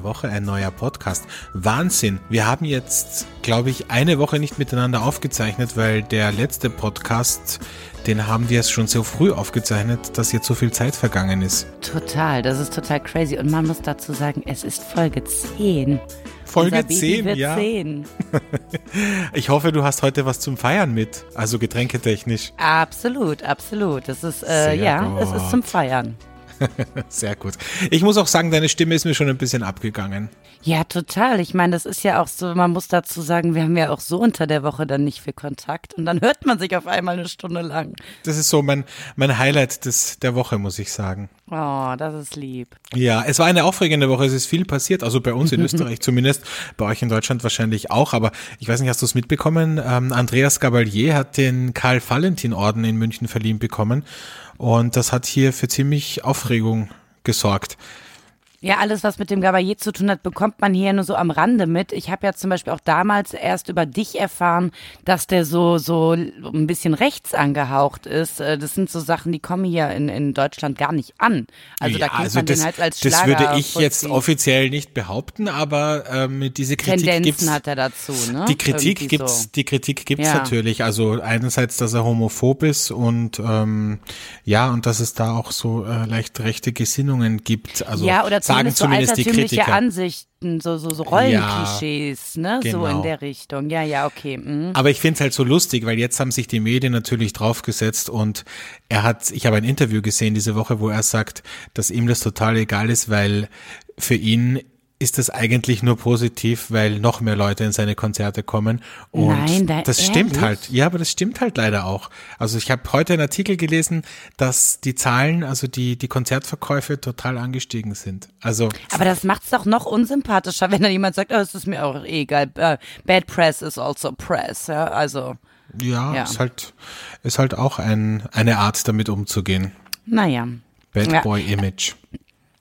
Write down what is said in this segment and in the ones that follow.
Eine Woche, ein neuer Podcast. Wahnsinn. Wir haben jetzt, glaube ich, eine Woche nicht miteinander aufgezeichnet, weil der letzte Podcast, den haben wir schon so früh aufgezeichnet, dass jetzt so viel Zeit vergangen ist. Total, das ist total crazy. Und man muss dazu sagen, es ist Folge 10. Folge Unser Baby 10, wird ja. 10. Ich hoffe, du hast heute was zum Feiern mit, also getränketechnisch. Absolut, absolut. Das ist, äh, ja, gut. es ist zum Feiern. Sehr gut. Ich muss auch sagen, deine Stimme ist mir schon ein bisschen abgegangen. Ja, total. Ich meine, das ist ja auch so, man muss dazu sagen, wir haben ja auch so unter der Woche dann nicht viel Kontakt und dann hört man sich auf einmal eine Stunde lang. Das ist so mein, mein Highlight des, der Woche, muss ich sagen. Oh, das ist lieb. Ja, es war eine aufregende Woche, es ist viel passiert, also bei uns in Österreich zumindest, bei euch in Deutschland wahrscheinlich auch, aber ich weiß nicht, hast du es mitbekommen? Ähm, Andreas Gabalier hat den Karl-Valentin-Orden in München verliehen bekommen und das hat hier für ziemlich Aufregung gesorgt. Ja, alles, was mit dem Gabalier zu tun hat, bekommt man hier nur so am Rande mit. Ich habe ja zum Beispiel auch damals erst über dich erfahren, dass der so so ein bisschen rechts angehaucht ist. Äh, Das sind so Sachen, die kommen hier in, in Deutschland gar nicht an. Also da Ja, kennt also man das, den halt als das Schlager würde ich jetzt offiziell nicht behaupten, aber ähm, diese Kritik Tendenzen gibt's. hat er dazu, ne? Die Kritik Irgendwie gibt's, so. die Kritik gibt's Ja. natürlich. Also einerseits, dass er homophob ist und ähm, ja, und dass es da auch so äh, leicht rechte Gesinnungen gibt. Also ja, oder sagen zumindest so zumindest die Kritiker. Ansichten, so, so, so Rollenklischees, ne? So genau. in der Richtung. Ja, ja, okay. mhm. Aber ich finde es halt so lustig, weil jetzt haben sich die Medien natürlich draufgesetzt und er hat, ich habe ein Interview gesehen diese Woche, wo er sagt, dass ihm das total egal ist, weil für ihn ist das eigentlich nur positiv, weil noch mehr Leute in seine Konzerte kommen. Und Nein, da- das stimmt ehrlich? halt. Ja, aber das stimmt halt leider auch. Also ich habe heute einen Artikel gelesen, dass die Zahlen, also die, die Konzertverkäufe total angestiegen sind. Also Aber das macht's doch noch unsympathischer, wenn dann jemand sagt, oh, es ist mir auch egal. Äh, Bad press is also press. Ja, also, ja, Ja. ist halt, ist halt auch ein, eine Art, damit umzugehen. naja. Bad Ja. Boy Image.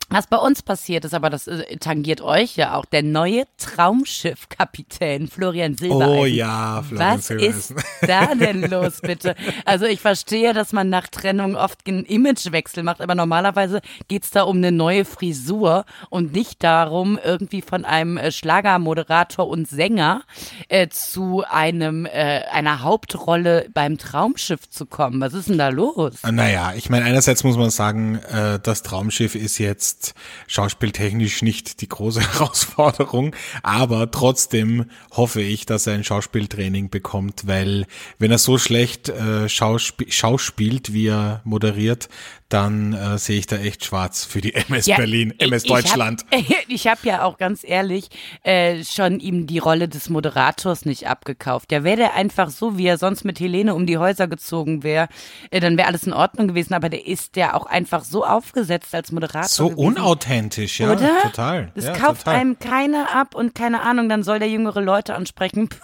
Was bei uns passiert ist, aber das äh, tangiert euch ja auch, der neue Traumschiffkapitän Florian Silbereisen. Oh ja, Florian Was Silbereisen. ist da denn los, bitte? Also ich verstehe, dass man nach Trennung oft einen Imagewechsel macht, aber normalerweise geht's da um eine neue Frisur und nicht darum, irgendwie von einem äh, Schlagermoderator und Sänger äh, zu einem äh, einer Hauptrolle beim Traumschiff zu kommen. Was ist denn da los? Naja, ich meine, einerseits muss man sagen, äh, das Traumschiff ist jetzt schauspieltechnisch nicht die große Herausforderung, aber trotzdem hoffe ich, dass er ein Schauspieltraining bekommt, weil wenn er so schlecht äh, Schausp schauspielt, wie er moderiert, dann äh, sehe ich da echt schwarz für die MS Ja, Berlin, MS ich hab- Deutschland. Ich habe ja auch ganz ehrlich äh, schon ihm die Rolle des Moderators nicht abgekauft. Ja, wäre der einfach so, wie er sonst mit Helene um die Häuser gezogen wäre, äh, dann wäre alles in Ordnung gewesen. Aber der ist ja auch einfach so aufgesetzt als Moderator. So gewesen. unauthentisch, ja, Oder? total. Das ja, kauft total. einem keiner ab und keine Ahnung, dann soll der jüngere Leute ansprechen. Puh,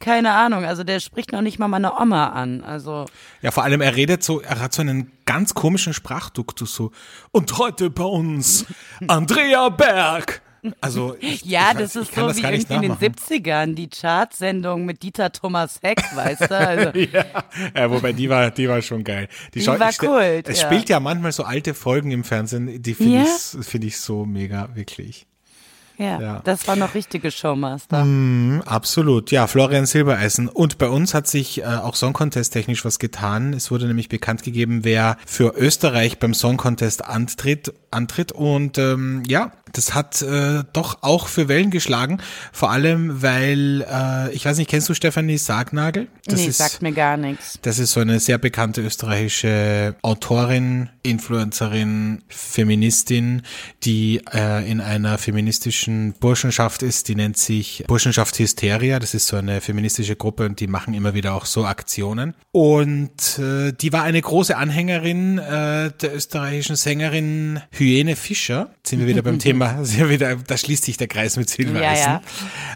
keine Ahnung. Also der spricht noch nicht mal meine Oma an. Also Ja, vor allem er redet so, er hat so einen ganz komischen Sprachduktus so. Und heute bei uns Andrea Berg. Also ich, ja, ich weiß, das ist so das wie irgendwie in den nachmachen. 70ern, die Chartsendung mit Dieter Thomas Heck, weißt du? Also, Ja, ja, wobei die war, die war schon geil. Die Schau- war Kult, Es ja. spielt ja manchmal so alte Folgen im Fernsehen, die finde Ja? ich, finde ich so mega, wirklich. Ja, Ja. das war noch richtige Showmaster. Absolut, ja, Florian Silbereisen. Und bei uns hat sich äh, auch Song Contest technisch was getan. Es wurde nämlich bekannt gegeben, wer für Österreich beim Song Contest antritt. antritt. Und ähm, ja, das hat äh, doch auch für Wellen geschlagen. Vor allem, weil, äh, ich weiß nicht, kennst du Stefanie Sargnagel? Das nee, ist, sagt mir gar nichts. Das ist so eine sehr bekannte österreichische Autorin, Influencerin, Feministin, die äh, in einer feministischen Burschenschaft ist, die nennt sich Burschenschaft Hysteria. Das ist so eine feministische Gruppe und die machen immer wieder auch so Aktionen. Und äh, die war eine große Anhängerin äh, der österreichischen Sängerin Hyäne Fischer. Jetzt sind wir wieder beim Thema wieder, sehr wieder, da schließt sich der Kreis mit Silbereisen. Ja,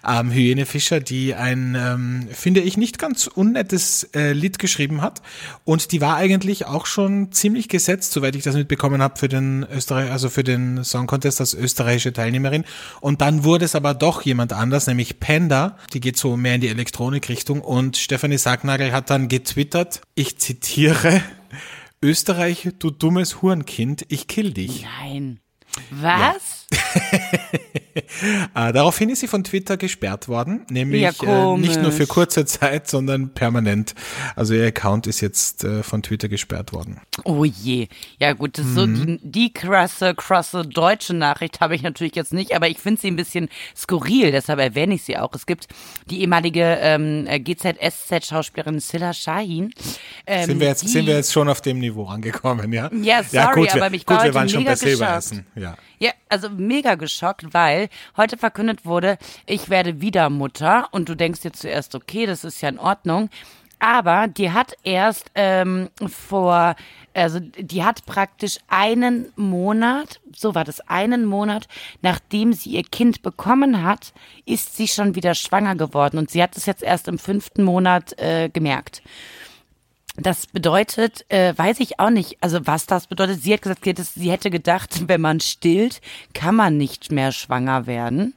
ja. Ähm, Hyäne Fischer, die ein, ähm, finde ich, nicht ganz unnettes äh, Lied geschrieben hat. Und die war eigentlich auch schon ziemlich gesetzt, soweit ich das mitbekommen habe, für den Österreich, also für den Song Contest als österreichische Teilnehmerin. Und dann wurde es aber doch jemand anders, nämlich Panda. Die geht so mehr in die Elektronikrichtung. Und Stefanie Sagnagel hat dann getwittert, ich zitiere, Österreich, du dummes Hurenkind, ich kill dich. Nein. Was? äh, daraufhin ist sie von Twitter gesperrt worden, nämlich Ja, äh, nicht nur für kurze Zeit, sondern permanent. Also ihr Account ist jetzt äh, von Twitter gesperrt worden. Oh je. Ja gut, das ist so die, die krasse, krasse deutsche Nachricht habe ich natürlich jetzt nicht, aber ich finde sie ein bisschen skurril, deshalb erwähne ich sie auch. Es gibt die ehemalige ähm, GZSZ-Schauspielerin Silla Shahin. Ähm, Sind wir, jetzt, sind wir jetzt schon auf dem Niveau angekommen, ja? Ja, sorry, gut, wir, aber mich gut, wir waren schon bei Silbereisen. Ja. Ja, also mega geschockt, weil heute verkündet wurde, ich werde wieder Mutter und du denkst dir zuerst, okay, das ist ja in Ordnung. Aber die hat erst ähm, vor, also die hat praktisch einen Monat, so war das, einen Monat, nachdem sie ihr Kind bekommen hat, ist sie schon wieder schwanger geworden. Und sie hat es jetzt erst im fünften Monat äh, gemerkt. Das bedeutet, äh, weiß ich auch nicht, also was das bedeutet. Sie hat gesagt, sie hätte, sie hätte gedacht, wenn man stillt, kann man nicht mehr schwanger werden.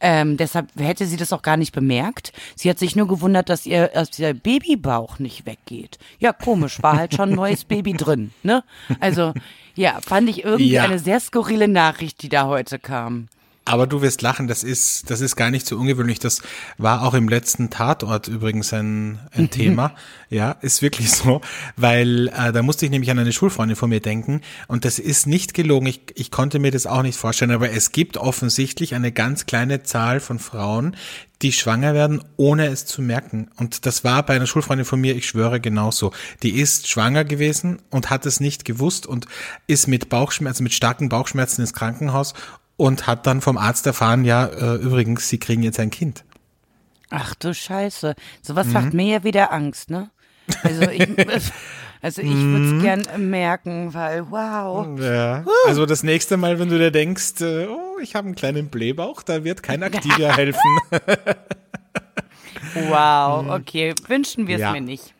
Ähm, deshalb hätte sie das auch gar nicht bemerkt. Sie hat sich nur gewundert, dass ihr, dass ihr Babybauch nicht weggeht. Ja, komisch, war halt schon ein neues Baby drin, ne? Also, ja, fand ich irgendwie Ja. eine sehr skurrile Nachricht, die da heute kam. Aber du wirst lachen, das ist, das ist gar nicht so ungewöhnlich. Das war auch im letzten Tatort übrigens ein, ein Thema. Ja, ist wirklich so, weil äh, da musste ich nämlich an eine Schulfreundin von mir denken und das ist nicht gelogen. Ich, ich konnte mir das auch nicht vorstellen, aber es gibt offensichtlich eine ganz kleine Zahl von Frauen, die schwanger werden, ohne es zu merken. Und das war bei einer Schulfreundin von mir, ich schwöre, genauso. Die ist schwanger gewesen und hat es nicht gewusst und ist mit Bauchschmerzen, mit starken Bauchschmerzen ins Krankenhaus und hat dann vom Arzt erfahren, ja, äh, übrigens, sie kriegen jetzt ein Kind. Ach du Scheiße. Sowas macht mir ja wieder Angst, ne? Also ich, also ich würde es gern merken, weil wow. Ja. Also das nächste Mal, wenn du dir denkst, äh, oh, ich habe einen kleinen Blähbauch, da wird kein Activia helfen. Wow, okay. Wünschen wir es Ja. mir nicht.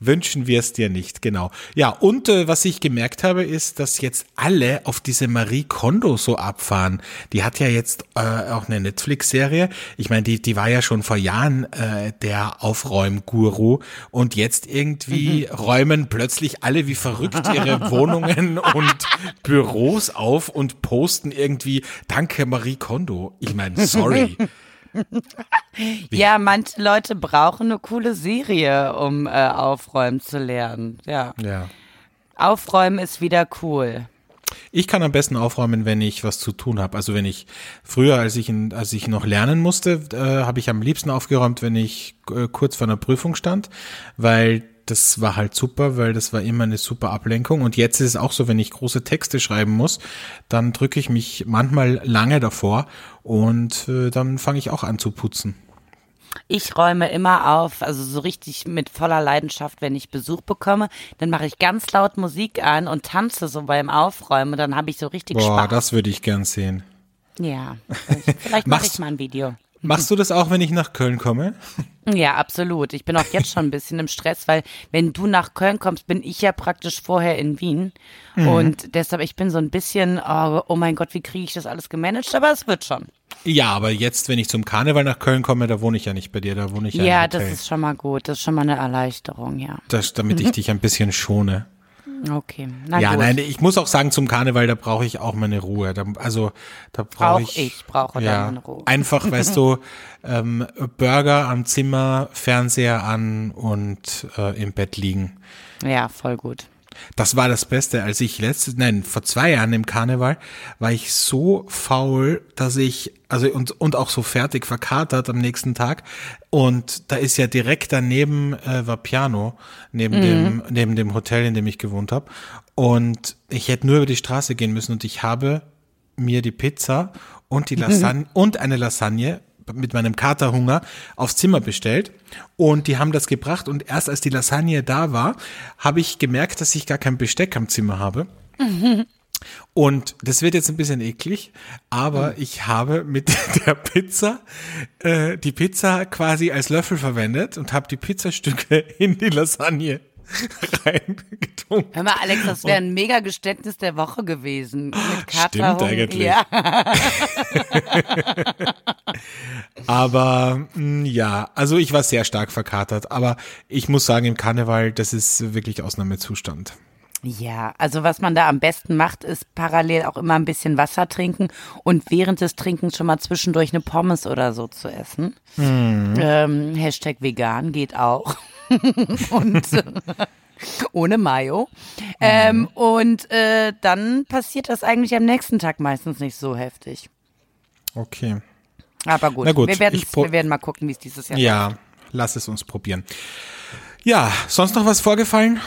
Wünschen wir es dir nicht, genau. Ja, und äh, was ich gemerkt habe, ist, dass jetzt alle auf diese Marie Kondo so abfahren. Die hat ja jetzt äh, auch eine Netflix-Serie. Ich meine, die, die war ja schon vor Jahren äh, der Aufräumguru und jetzt irgendwie räumen plötzlich alle wie verrückt ihre Wohnungen und Büros auf und posten irgendwie Danke Marie Kondo. Ich meine, sorry. Ja, manche Leute brauchen eine coole Serie, um äh, aufräumen zu lernen. Ja. Ja. Aufräumen ist wieder cool. Ich kann am besten aufräumen, wenn ich was zu tun habe. Also wenn ich früher, als ich in, als ich noch lernen musste, äh, habe ich am liebsten aufgeräumt, wenn ich äh, kurz vor einer Prüfung stand, weil das war halt super, weil das war immer eine super Ablenkung. Und jetzt ist es auch so, wenn ich große Texte schreiben muss, dann drücke ich mich manchmal lange davor und äh, dann fange ich auch an zu putzen. Ich räume immer auf, also so richtig mit voller Leidenschaft, wenn ich Besuch bekomme. Dann mache ich ganz laut Musik an und tanze so beim Aufräumen. Dann habe ich so richtig Boah, Spaß. das würde ich gern sehen. ja, vielleicht mache ich mal ein Video. Machst du das auch, wenn ich nach Köln komme? Ja, absolut. Ich bin auch jetzt schon ein bisschen im Stress, weil wenn du nach Köln kommst, bin ich ja praktisch vorher in Wien. Und deshalb, ich bin so ein bisschen, oh, oh mein Gott, wie kriege ich das alles gemanagt? Aber es wird schon. Ja, aber jetzt, wenn ich zum Karneval nach Köln komme, da wohne ich ja nicht bei dir, da wohne ich ja, Ja, das ist schon mal gut. Das ist schon mal eine Erleichterung, ja. das, damit ich dich ein bisschen schone. Okay. Na ja, gut. nein, ich muss auch sagen, zum Karneval, da brauche ich auch meine Ruhe. Da, also, da brauche Auch ich. ich brauche da ja, meine Ruhe. Einfach, weißt du, ähm, Burger am Zimmer, Fernseher an und äh, im Bett liegen. Ja, voll gut. Das war das Beste, als ich letztes, nein, vor zwei Jahren im Karneval war ich so faul, dass ich, also und, und auch so fertig verkatert am nächsten Tag. Und da ist ja direkt daneben äh, war Piano, neben dem, neben dem Hotel, in dem ich gewohnt habe. Und ich hätte nur über die Straße gehen müssen und ich habe mir die Pizza und die Lasagne und eine Lasagne mit meinem Katerhunger aufs Zimmer bestellt und die haben das gebracht und erst als die Lasagne da war, habe ich gemerkt, dass ich gar kein Besteck am Zimmer habe. Und das wird jetzt ein bisschen eklig, aber Hm. ich habe mit der Pizza äh, die Pizza quasi als Löffel verwendet und habe die Pizzastücke in die Lasagne reingetunken. Hör mal, Alex, das wäre ein mega Geständnis der Woche gewesen. Mit Katerung. eigentlich. Ja. Aber mh, ja, also ich war sehr stark verkatert, aber ich muss sagen, im Karneval, das ist wirklich Ausnahmezustand. Ja, also was man da am besten macht, ist parallel auch immer ein bisschen Wasser trinken und während des Trinkens schon mal zwischendurch eine Pommes oder so zu essen. Ähm, Hashtag vegan geht auch. und äh, ohne Mayo. Ähm, und äh, dann passiert das eigentlich am nächsten Tag meistens nicht so heftig. Okay. Aber gut, Na gut, wir, wir werden mal gucken, wie es dieses Jahr Ja, lass es uns probieren. Ja, sonst noch was vorgefallen?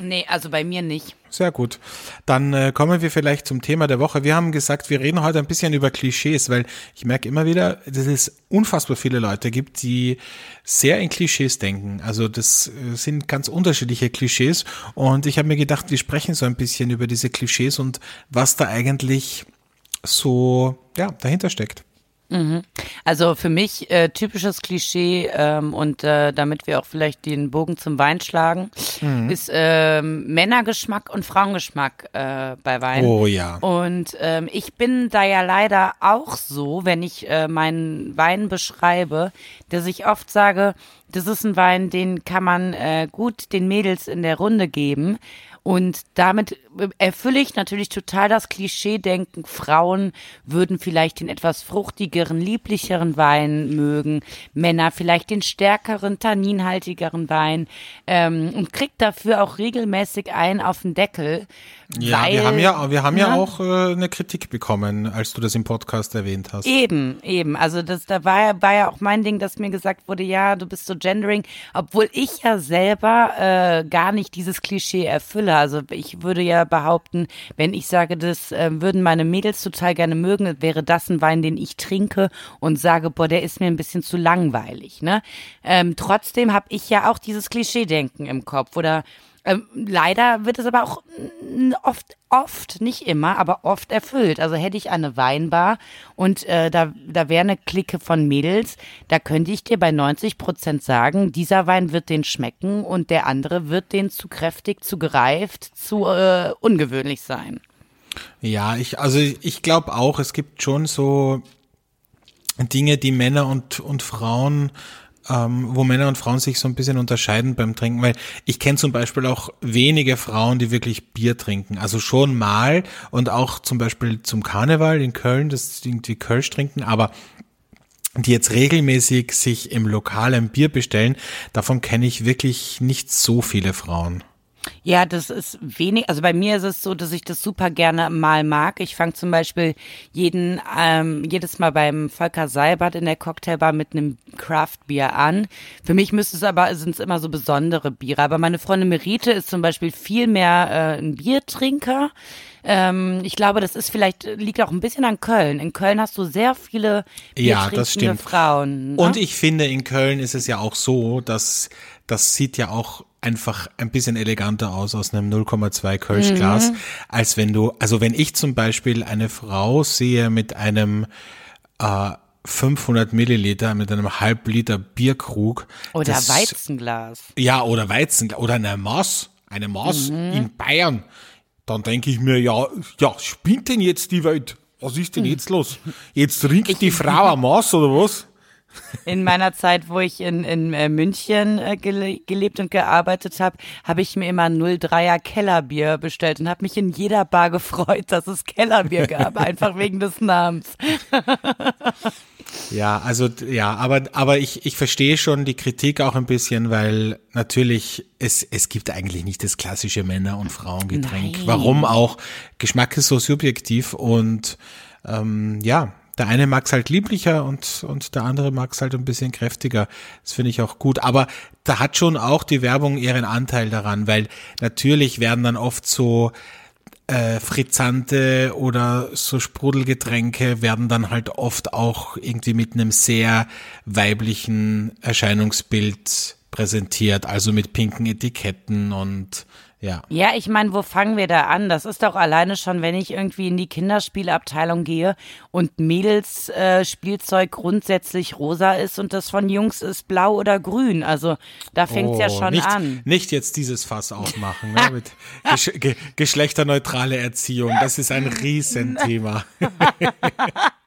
Nee, also bei mir nicht. Sehr gut. Dann äh, kommen wir vielleicht zum Thema der Woche. Wir haben gesagt, wir reden heute ein bisschen über Klischees, weil ich merke immer wieder, dass es unfassbar viele Leute gibt, die sehr in Klischees denken. Also das äh, sind ganz unterschiedliche Klischees und ich habe mir gedacht, wir sprechen so ein bisschen über diese Klischees und was da eigentlich so ja dahinter steckt. Also für mich äh, typisches Klischee ähm, und äh, damit wir auch vielleicht den Bogen zum Wein schlagen, ist ähm, Männergeschmack und Frauengeschmack äh, bei Wein. Oh ja. Und ähm, ich bin da ja leider auch so, wenn ich äh, meinen Wein beschreibe, dass ich oft sage, das ist ein Wein, den kann man äh, gut den Mädels in der Runde geben. Und damit erfülle ich natürlich total das Klischee-Denken, Frauen würden vielleicht den etwas fruchtigeren, lieblicheren Wein mögen, Männer vielleicht den stärkeren, tanninhaltigeren Wein ähm, und kriegt dafür auch regelmäßig einen auf den Deckel. Ja, weil, wir haben ja, wir haben ja, Ja. auch äh, eine Kritik bekommen, als du das im Podcast erwähnt hast. Eben, eben. Also das, da war ja, war ja auch mein Ding, dass mir gesagt wurde, ja, du bist so gendering, obwohl ich ja selber äh, gar nicht dieses Klischee erfülle. Also ich würde ja behaupten, wenn ich sage, das äh, würden meine Mädels total gerne mögen, wäre das ein Wein, den ich trinke und sage, boah, der ist mir ein bisschen zu langweilig. Ne? Ähm, trotzdem habe ich ja auch dieses Klischee-Denken im Kopf oder ähm, leider wird es aber auch oft, oft, nicht immer, aber oft erfüllt. Also hätte ich eine Weinbar und äh, da, da wäre eine Clique von Mädels, da könnte ich dir bei 90 Prozent sagen, dieser Wein wird den schmecken und der andere wird den zu kräftig, zu gereift, zu äh, ungewöhnlich sein. Ja, ich, also ich glaube auch, es gibt schon so Dinge, die Männer und, und Frauen, ähm, wo Männer und Frauen sich so ein bisschen unterscheiden beim Trinken, weil ich kenne zum Beispiel auch wenige Frauen, die wirklich Bier trinken. Also schon mal und auch zum Beispiel zum Karneval in Köln, das irgendwie Kölsch trinken, aber die jetzt regelmäßig sich im Lokal ein Bier bestellen, davon kenne ich wirklich nicht so viele Frauen. Ja, das ist wenig. Also bei mir ist es so, dass ich das super gerne mal mag. Ich fange zum Beispiel jeden, ähm, jedes Mal beim Volker Seibert in der Cocktailbar mit einem Craft-Bier an. Für mich müsste es aber, sind es immer so besondere Biere. Aber meine Freundin Merite ist zum Beispiel viel mehr äh, ein Biertrinker. Ähm, ich glaube, das ist vielleicht, liegt auch ein bisschen an Köln. In Köln hast du sehr viele Ja, das stimmt. Frauen. Ne? Und ich finde, in Köln ist es ja auch so, dass das sieht ja auch einfach ein bisschen eleganter aus aus einem 0,2 Kölschglas, als wenn du, also wenn ich zum Beispiel eine Frau sehe mit einem äh, 500 Milliliter, mit einem halb Liter Bierkrug. Oder das- Weizenglas. Ja, oder Weizen, oder eine Maß, eine Maß Mhm. in Bayern. Dann denke ich mir, ja, ja, spinnt denn jetzt die Welt? Was ist denn jetzt los? Jetzt trinkt die Frau ein Maß oder was? In meiner Zeit, wo ich in, in äh, München äh, gele gelebt und gearbeitet habe, habe ich mir immer ein 03er Kellerbier bestellt und habe mich in jeder Bar gefreut, dass es Kellerbier gab, einfach wegen des Namens. Ja, also ja, aber aber ich ich verstehe schon die Kritik auch ein bisschen, weil natürlich es es gibt eigentlich nicht das klassische Männer- und Frauengetränk. Nein. Warum auch? Geschmack ist so subjektiv und ähm, ja, der eine mag's halt lieblicher und und der andere mag's halt ein bisschen kräftiger. Das finde ich auch gut. Aber da hat schon auch die Werbung ihren Anteil daran, weil natürlich werden dann oft so äh, Frizzante oder so Sprudelgetränke werden dann halt oft auch irgendwie mit einem sehr weiblichen Erscheinungsbild präsentiert, also mit pinken Etiketten und Ja. Ja, ich meine, wo fangen wir da an? Das ist doch alleine schon, wenn ich irgendwie in die Kinderspielabteilung gehe und Mädels äh, Spielzeug grundsätzlich rosa ist und das von Jungs ist blau oder grün. Also da fängt's ja Oh, schon nicht, an. Nicht jetzt dieses Fass aufmachen ne, mit gesch ge geschlechterneutrale Erziehung. Das ist ein Riesenthema.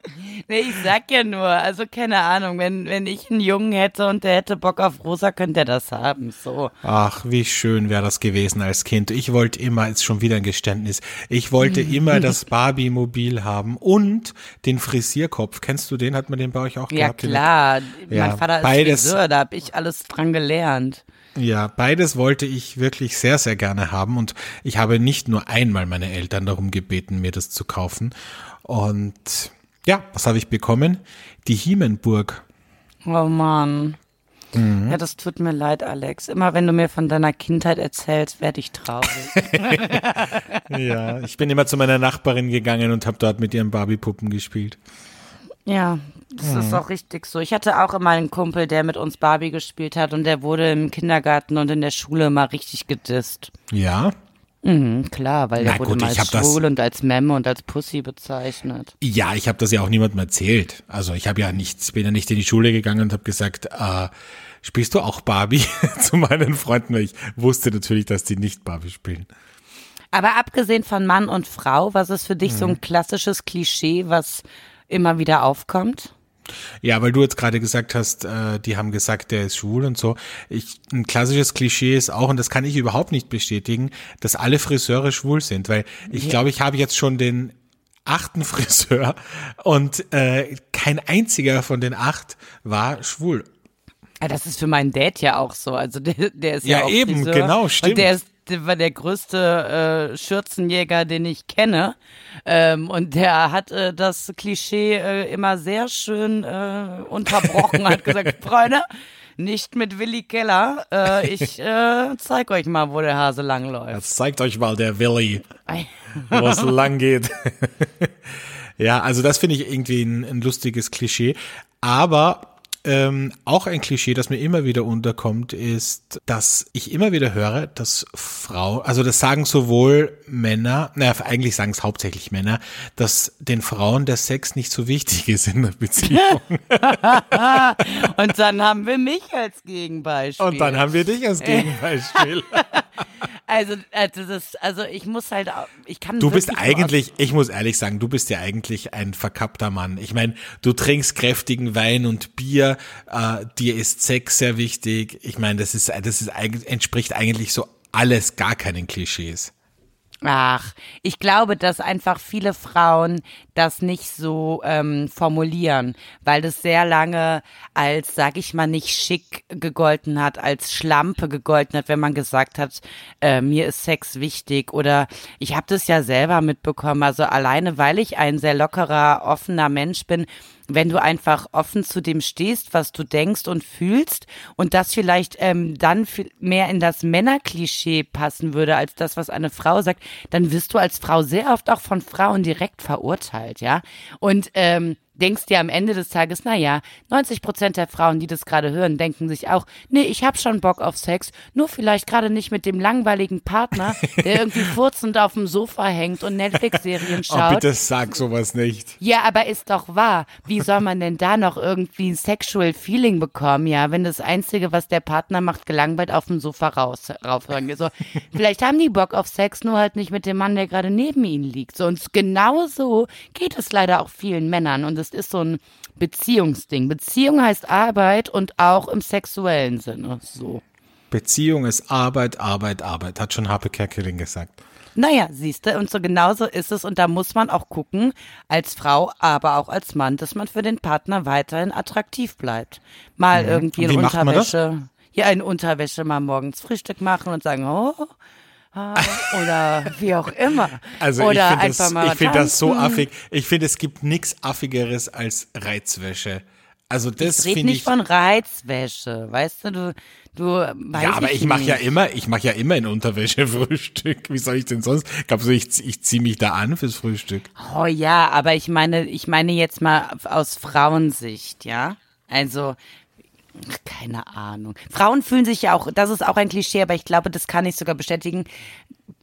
Nee, ich sag ja nur, also keine Ahnung, wenn, wenn ich einen Jungen hätte und der hätte Bock auf rosa, könnte er das haben. So. Ach, wie schön wäre das gewesen als Kind. Ich wollte immer, ist schon wieder ein Geständnis, ich wollte immer das Barbie-Mobil haben und den Frisierkopf. Kennst du den? Hat man den bei euch auch Ja, gehabt? Klar. Ja, mein Vater ist beides- Friseur, da hab ich alles dran gelernt. Ja, beides wollte ich wirklich sehr, sehr gerne haben und ich habe nicht nur einmal meine Eltern darum gebeten, mir das zu kaufen. Und ja, was habe ich bekommen? Die Hiemenburg. Oh Mann. Mhm. Ja, das tut mir leid, Alex. Immer wenn du mir von deiner Kindheit erzählst, werde ich traurig. Ja, ich bin immer zu meiner Nachbarin gegangen und habe dort mit ihren Barbie-Puppen gespielt. ja, das Mhm. ist auch richtig so. Ich hatte auch immer einen Kumpel, der mit uns Barbie gespielt hat und der wurde im Kindergarten und in der Schule mal richtig gedisst. Ja, Mhm, klar, weil der Na wurde gut, mal als das- schwul und als Memme und als Pussy bezeichnet. Ja, ich habe das ja auch niemandem erzählt. Also ich habe ja nicht, bin ja nicht in die Schule gegangen und habe gesagt, äh, spielst du auch Barbie zu meinen Freunden? Weil ich wusste natürlich, dass die nicht Barbie spielen. Aber abgesehen von Mann und Frau, was ist für dich so Mhm. ein klassisches Klischee, was immer wieder aufkommt? Ja, weil du jetzt gerade gesagt hast, äh, die haben gesagt, der ist schwul und so. Ich, ein klassisches Klischee ist auch, und das kann ich überhaupt nicht bestätigen, dass alle Friseure schwul sind, weil ich glaube, ich habe jetzt schon den achten Friseur und äh, kein einziger von den acht war schwul. Ja, das ist für meinen Dad ja auch so. Also der, der ist ja, Ja, auch eben, Friseur. genau, stimmt. Und der ist war der größte äh, Schürzenjäger, den ich kenne. Ähm, und der hat äh, das Klischee äh, immer sehr schön äh, unterbrochen, hat gesagt, Freunde, nicht mit Willi Keller. Äh, ich äh, zeig euch mal, wo der Hase langläuft. Jetzt zeigt euch mal der Willi, wo es lang geht. ja, also das finde ich irgendwie ein, ein lustiges Klischee. Aber ähm, auch ein Klischee, das mir immer wieder unterkommt, ist, dass ich immer wieder höre, dass Frau, also das sagen sowohl Männer, naja, eigentlich sagen es hauptsächlich Männer, dass den Frauen der Sex nicht so wichtig ist in der Beziehung. Und dann haben wir mich als Gegenbeispiel. Und dann haben wir dich als Gegenbeispiel. also, also, das, also ich muss halt, ich kann Du bist eigentlich, ich muss ehrlich sagen, du bist ja eigentlich ein verkappter Mann. Ich meine, du trinkst kräftigen Wein und Bier, äh, dir ist Sex sehr wichtig. Ich meine, das ist, das ist eigentlich, entspricht eigentlich so alles gar keinen Klischees. Ach, ich glaube, dass einfach viele Frauen das nicht so ähm, formulieren, weil das sehr lange als, sag ich mal, nicht schick gegolten hat, als Schlampe gegolten hat, wenn man gesagt hat, äh, mir ist Sex wichtig. Oder ich habe das ja selber mitbekommen, also alleine, weil ich ein sehr lockerer, offener Mensch bin, wenn du einfach offen zu dem stehst, was du denkst und fühlst und das vielleicht ähm, dann mehr in das Männerklischee passen würde als das, was eine Frau sagt, dann wirst du als Frau sehr oft auch von Frauen direkt verurteilt, ja. Und ähm, denkst dir am Ende des Tages, na ja, 90 Prozent der Frauen, die das gerade hören, denken sich auch, nee, ich hab schon Bock auf Sex, nur vielleicht gerade nicht mit dem langweiligen Partner, der irgendwie furzend auf dem Sofa hängt und Netflix-Serien Oh, schaut. bitte sag sowas nicht. Ja, aber ist doch wahr. Wie soll man denn da noch irgendwie ein Sexual Feeling bekommen, ja, wenn das Einzige, was der Partner macht, gelangweilt auf dem Sofa raus, raufhören. So, vielleicht haben die Bock auf Sex, nur halt nicht mit dem Mann, der gerade neben ihnen liegt. So, und genau so geht es leider auch vielen Männern. Und es ist so ein Beziehungsding. Beziehung heißt Arbeit und auch im sexuellen Sinne. So. Beziehung ist Arbeit, Arbeit, Arbeit, hat schon Harpe Kerkeling gesagt. Naja, siehste, und so genauso ist es. Und da muss man auch gucken, als Frau, aber auch als Mann, dass man für den Partner weiterhin attraktiv bleibt. Mal irgendwie Und in? Unterwäsche, ja, in Unterwäsche mal morgens Frühstück machen und sagen, oh, oder wie auch immer. Also oder ich finde das, ich find das so affig. Ich finde, es gibt nichts Affigeres als Reizwäsche. Also das Ich rede nicht ich. von Reizwäsche, weißt du, du, du weiß Ja, aber ich mache ja immer, ich mache ja immer in Unterwäsche Frühstück. Wie soll ich denn sonst? Glaubst du, ich, ich ziehe mich da an fürs Frühstück? Oh ja, aber ich meine, ich meine jetzt mal aus Frauensicht, ja. Also Keine Ahnung. Frauen fühlen sich ja auch, das ist auch ein Klischee, aber ich glaube, das kann ich sogar bestätigen.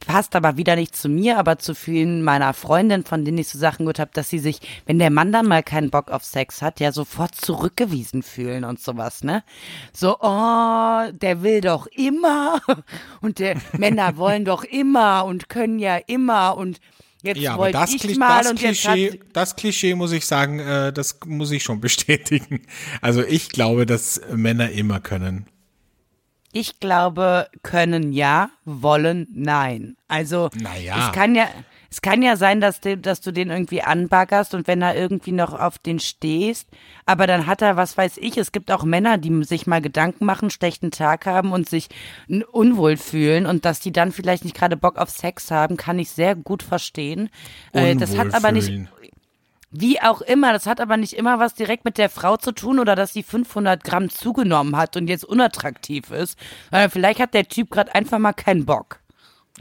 Passt aber wieder nicht zu mir, aber zu vielen meiner Freundinnen, von denen ich so Sachen gehört habe, dass sie sich, wenn der Mann dann mal keinen Bock auf Sex hat, ja sofort zurückgewiesen fühlen und sowas, ne? So, oh, der will doch immer und der Männer wollen doch immer und können ja immer und Jetzt ja, aber das, ich mal das und Klischee, das Klischee muss ich sagen, äh, das muss ich schon bestätigen. Also ich glaube, dass Männer immer können. Ich glaube, können ja, wollen nein. Also naja. es kann ja, es kann ja sein, dass du, dass du den irgendwie anbaggerst und wenn er irgendwie noch auf den stehst, aber dann hat er, was weiß ich, es gibt auch Männer, die sich mal Gedanken machen, schlechten Tag haben und sich unwohl fühlen und dass die dann vielleicht nicht gerade Bock auf Sex haben, kann ich sehr gut verstehen. Äh, das hat aber nicht, wie auch immer, das hat aber nicht immer was direkt mit der Frau zu tun oder dass sie 500 Gramm zugenommen hat und jetzt unattraktiv ist. Äh, vielleicht hat der Typ gerade einfach mal keinen Bock.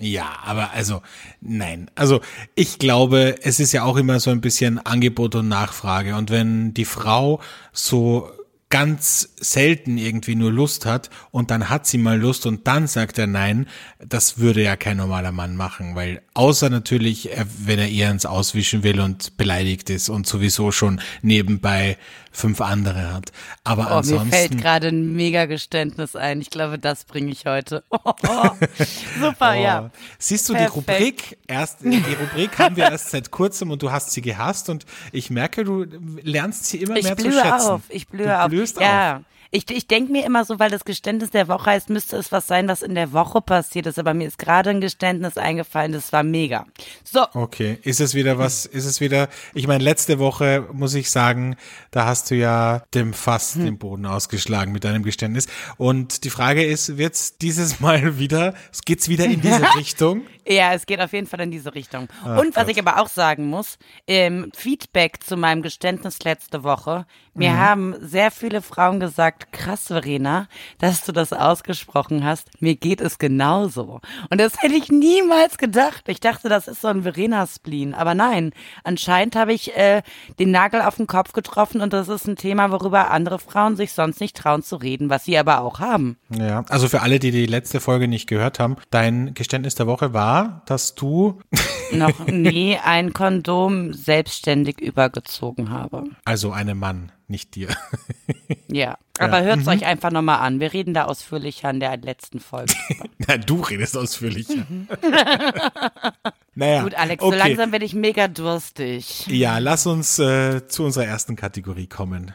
Ja, aber also, nein. Also, ich glaube, es ist ja auch immer so ein bisschen Angebot und Nachfrage. Und wenn die Frau so ganz selten irgendwie nur Lust hat und dann hat sie mal Lust und dann sagt er nein, das würde ja kein normaler Mann machen, weil außer natürlich, wenn er ihr ins Auswischen will und beleidigt ist und sowieso schon nebenbei fünf andere hat. Aber oh, ansonsten. Mir fällt gerade ein mega Geständnis ein. Ich glaube, das bringe ich heute. Oh, super, oh. ja. Siehst du Perfekt. die Rubrik? Erst, die Rubrik haben wir erst seit kurzem und du hast sie gehasst und ich merke, du lernst sie immer ich mehr zu schätzen. Auf. Ich blühe auf. Ja. Auf. Ich, ich denke mir immer so, weil das Geständnis der Woche heißt, müsste es was sein, was in der Woche passiert ist. Aber mir ist gerade ein Geständnis eingefallen, das war mega. So. Okay, ist es wieder was, ist es wieder, ich meine, letzte Woche muss ich sagen, da hast du ja dem Fass hm. den Boden ausgeschlagen mit deinem Geständnis. Und die Frage ist, wird's dieses Mal wieder, geht's wieder in diese Richtung? Ja, es geht auf jeden Fall in diese Richtung. Ach, und was Gott. ich aber auch sagen muss, ähm, Feedback zu meinem Geständnis letzte Woche. Mir mhm. haben sehr viele Frauen gesagt, krass, Verena, dass du das ausgesprochen hast. Mir geht es genauso. Und das hätte ich niemals gedacht. Ich dachte, das ist so ein Verena-Spleen. Aber nein, anscheinend habe ich äh, den Nagel auf den Kopf getroffen und das ist ein Thema, worüber andere Frauen sich sonst nicht trauen zu reden, was sie aber auch haben. Ja, also für alle, die die letzte Folge nicht gehört haben, dein Geständnis der Woche war, dass du noch nie ein Kondom selbstständig übergezogen habe. Also einem Mann, nicht dir. Ja, aber ja. hört es mhm. euch einfach nochmal an. Wir reden da ausführlicher in der letzten Folge. Na, du redest ausführlicher. naja. Gut, Alex, okay. so langsam werde ich mega durstig. Ja, lass uns äh, zu unserer ersten Kategorie kommen.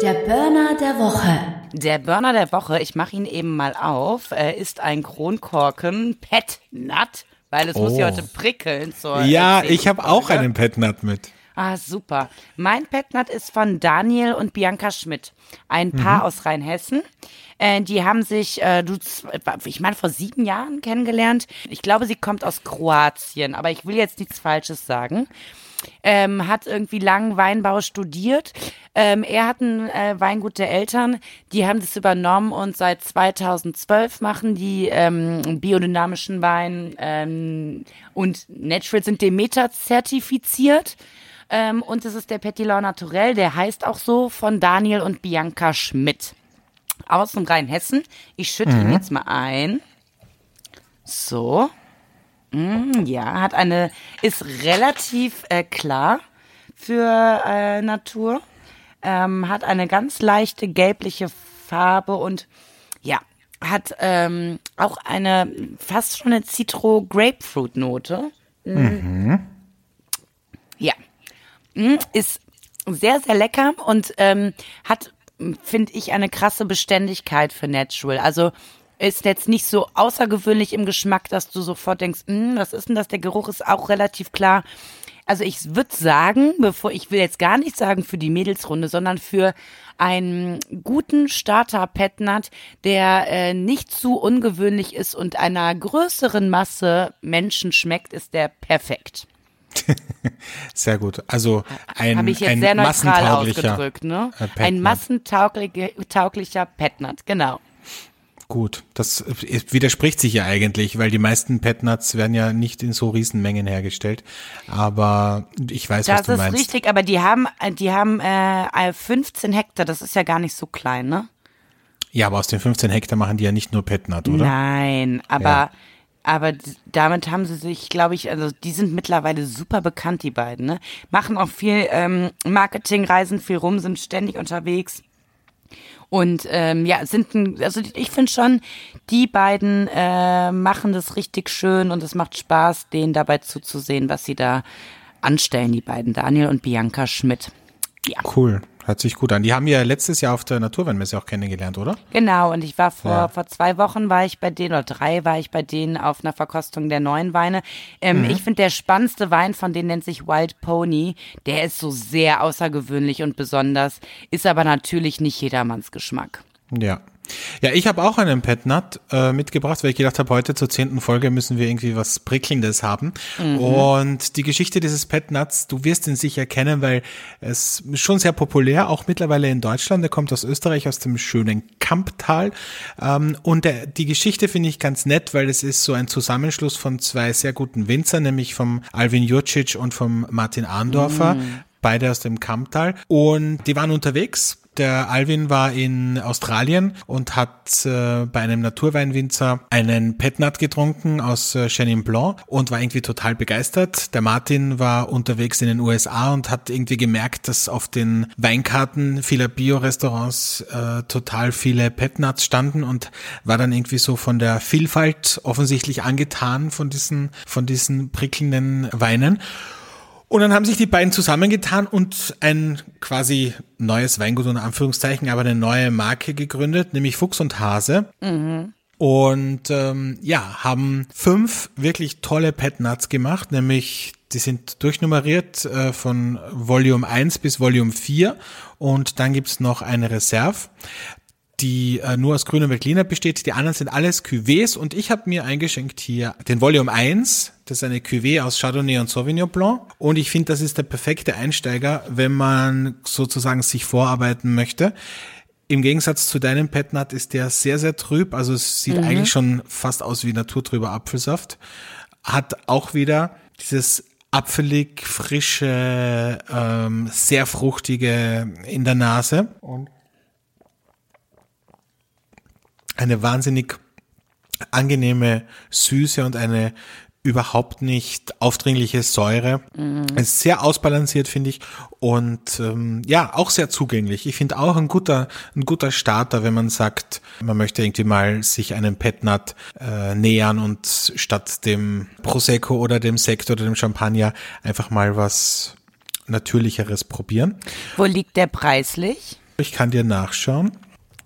Der Burner der Woche. Der Burner der Woche, ich mache ihn eben mal auf, äh, ist ein Kronkorken Pet Nut, weil es oh. muss ja heute prickeln. Ja, ich habe auch einen Pet Nut mit. Ah, super. Mein Pet Nut ist von Daniel und Bianca Schmidt, ein Paar mhm. aus Rheinhessen. Äh, die haben sich, äh, du, ich meine, vor sieben Jahren kennengelernt. Ich glaube, sie kommt aus Kroatien, aber ich will jetzt nichts Falsches sagen ähm, hat irgendwie lang Weinbau studiert. Ähm, er hat ein äh, Weingut der Eltern, die haben das übernommen und seit 2012 machen die ähm, biodynamischen Wein ähm, und Natural sind Demeter zertifiziert. Ähm, und es ist der Petit Law Naturel, der heißt auch so von Daniel und Bianca Schmidt aus dem Rheinhessen. Ich schütte mhm. ihn jetzt mal ein. So. Mm, ja, hat eine, ist relativ äh, klar für äh, Natur, ähm, hat eine ganz leichte gelbliche Farbe und ja, hat ähm, auch eine fast schon eine Citro-Grapefruit-Note. Mhm. Ja, mm, ist sehr, sehr lecker und ähm, hat, finde ich, eine krasse Beständigkeit für Natural. Also ist jetzt nicht so außergewöhnlich im Geschmack, dass du sofort denkst, hm, was ist denn das? Der Geruch ist auch relativ klar. Also ich würde sagen, bevor ich will jetzt gar nicht sagen für die Mädelsrunde, sondern für einen guten Starter Petnat, der äh, nicht zu ungewöhnlich ist und einer größeren Masse Menschen schmeckt, ist der perfekt. Sehr gut. Also ein, Habe ich jetzt ein sehr neutral ausgedrückt, ne? Ein massentauglicher Petnat, genau. Gut, das widerspricht sich ja eigentlich, weil die meisten Petnuts werden ja nicht in so Riesenmengen hergestellt. Aber ich weiß, das was du meinst. Das ist richtig, aber die haben, die haben äh, 15 Hektar, das ist ja gar nicht so klein, ne? Ja, aber aus den 15 Hektar machen die ja nicht nur Petnut, oder? Nein, aber, ja. aber damit haben sie sich, glaube ich, also die sind mittlerweile super bekannt, die beiden, ne? Machen auch viel ähm, Marketing, reisen viel rum, sind ständig unterwegs. Und ähm, ja, sind ein, also ich finde schon, die beiden äh, machen das richtig schön und es macht Spaß, denen dabei zuzusehen, was sie da anstellen, die beiden, Daniel und Bianca Schmidt. Ja. Cool. Hört sich gut an. Die haben ja letztes Jahr auf der Naturweinmesse auch kennengelernt, oder? Genau, und ich war vor, ja. vor zwei Wochen war ich bei denen, oder drei war ich bei denen auf einer Verkostung der neuen Weine. Ähm, mhm. Ich finde, der spannendste Wein von denen nennt sich Wild Pony. Der ist so sehr außergewöhnlich und besonders, ist aber natürlich nicht jedermanns Geschmack. Ja. Ja, ich habe auch einen Petnat äh, mitgebracht, weil ich gedacht habe, heute zur zehnten Folge müssen wir irgendwie was Prickelndes haben. Mhm. Und die Geschichte dieses Petnuts, du wirst ihn sicher kennen, weil es ist schon sehr populär, auch mittlerweile in Deutschland. Der kommt aus Österreich, aus dem schönen Kamptal. Ähm, und der, die Geschichte finde ich ganz nett, weil es ist so ein Zusammenschluss von zwei sehr guten Winzern, nämlich vom Alvin Jurcic und vom Martin Arndorfer. Mhm beide aus dem Kamptal. Und die waren unterwegs der Alvin war in Australien und hat äh, bei einem Naturweinwinzer einen Petnat getrunken aus äh, Chenin Blanc und war irgendwie total begeistert. Der Martin war unterwegs in den USA und hat irgendwie gemerkt, dass auf den Weinkarten vieler Bio-Restaurants äh, total viele Petnats standen und war dann irgendwie so von der Vielfalt offensichtlich angetan von diesen, von diesen prickelnden Weinen. Und dann haben sich die beiden zusammengetan und ein quasi neues Weingut unter Anführungszeichen, aber eine neue Marke gegründet, nämlich Fuchs und Hase. Mhm. Und ähm, ja, haben fünf wirklich tolle Pet Nuts gemacht, nämlich die sind durchnummeriert äh, von Volume 1 bis Volume 4 und dann gibt's noch eine Reserve die äh, nur aus grünem Veltliner besteht. Die anderen sind alles Cuvées und ich habe mir eingeschenkt hier den Volume 1. Das ist eine Cuvée aus Chardonnay und Sauvignon Blanc. Und ich finde, das ist der perfekte Einsteiger, wenn man sozusagen sich vorarbeiten möchte. Im Gegensatz zu deinem Petnat ist der sehr, sehr trüb. Also es sieht mhm. eigentlich schon fast aus wie naturtrüber Apfelsaft. Hat auch wieder dieses apfelig, frische, ähm, sehr fruchtige in der Nase. Und eine wahnsinnig angenehme Süße und eine überhaupt nicht aufdringliche Säure. Mhm. ist sehr ausbalanciert, finde ich. Und ähm, ja, auch sehr zugänglich. Ich finde auch ein guter, ein guter Starter, wenn man sagt, man möchte irgendwie mal sich einem Petnat äh, nähern und statt dem Prosecco oder dem Sekt oder dem Champagner einfach mal was Natürlicheres probieren. Wo liegt der preislich? Ich kann dir nachschauen.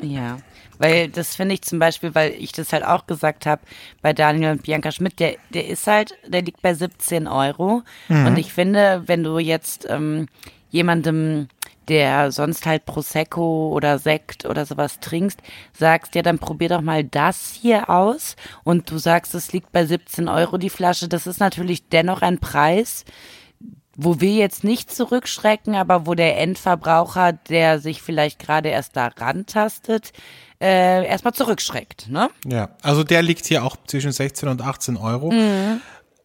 Ja. Weil das finde ich zum Beispiel, weil ich das halt auch gesagt habe, bei Daniel und Bianca Schmidt, der, der ist halt, der liegt bei 17 Euro. Mhm. Und ich finde, wenn du jetzt ähm, jemandem, der sonst halt Prosecco oder Sekt oder sowas trinkst, sagst, ja, dann probier doch mal das hier aus. Und du sagst, es liegt bei 17 Euro die Flasche. Das ist natürlich dennoch ein Preis, wo wir jetzt nicht zurückschrecken, aber wo der Endverbraucher, der sich vielleicht gerade erst da rantastet, äh, erstmal zurückschreckt. Ne? Ja, also der liegt hier auch zwischen 16 und 18 Euro. Mhm.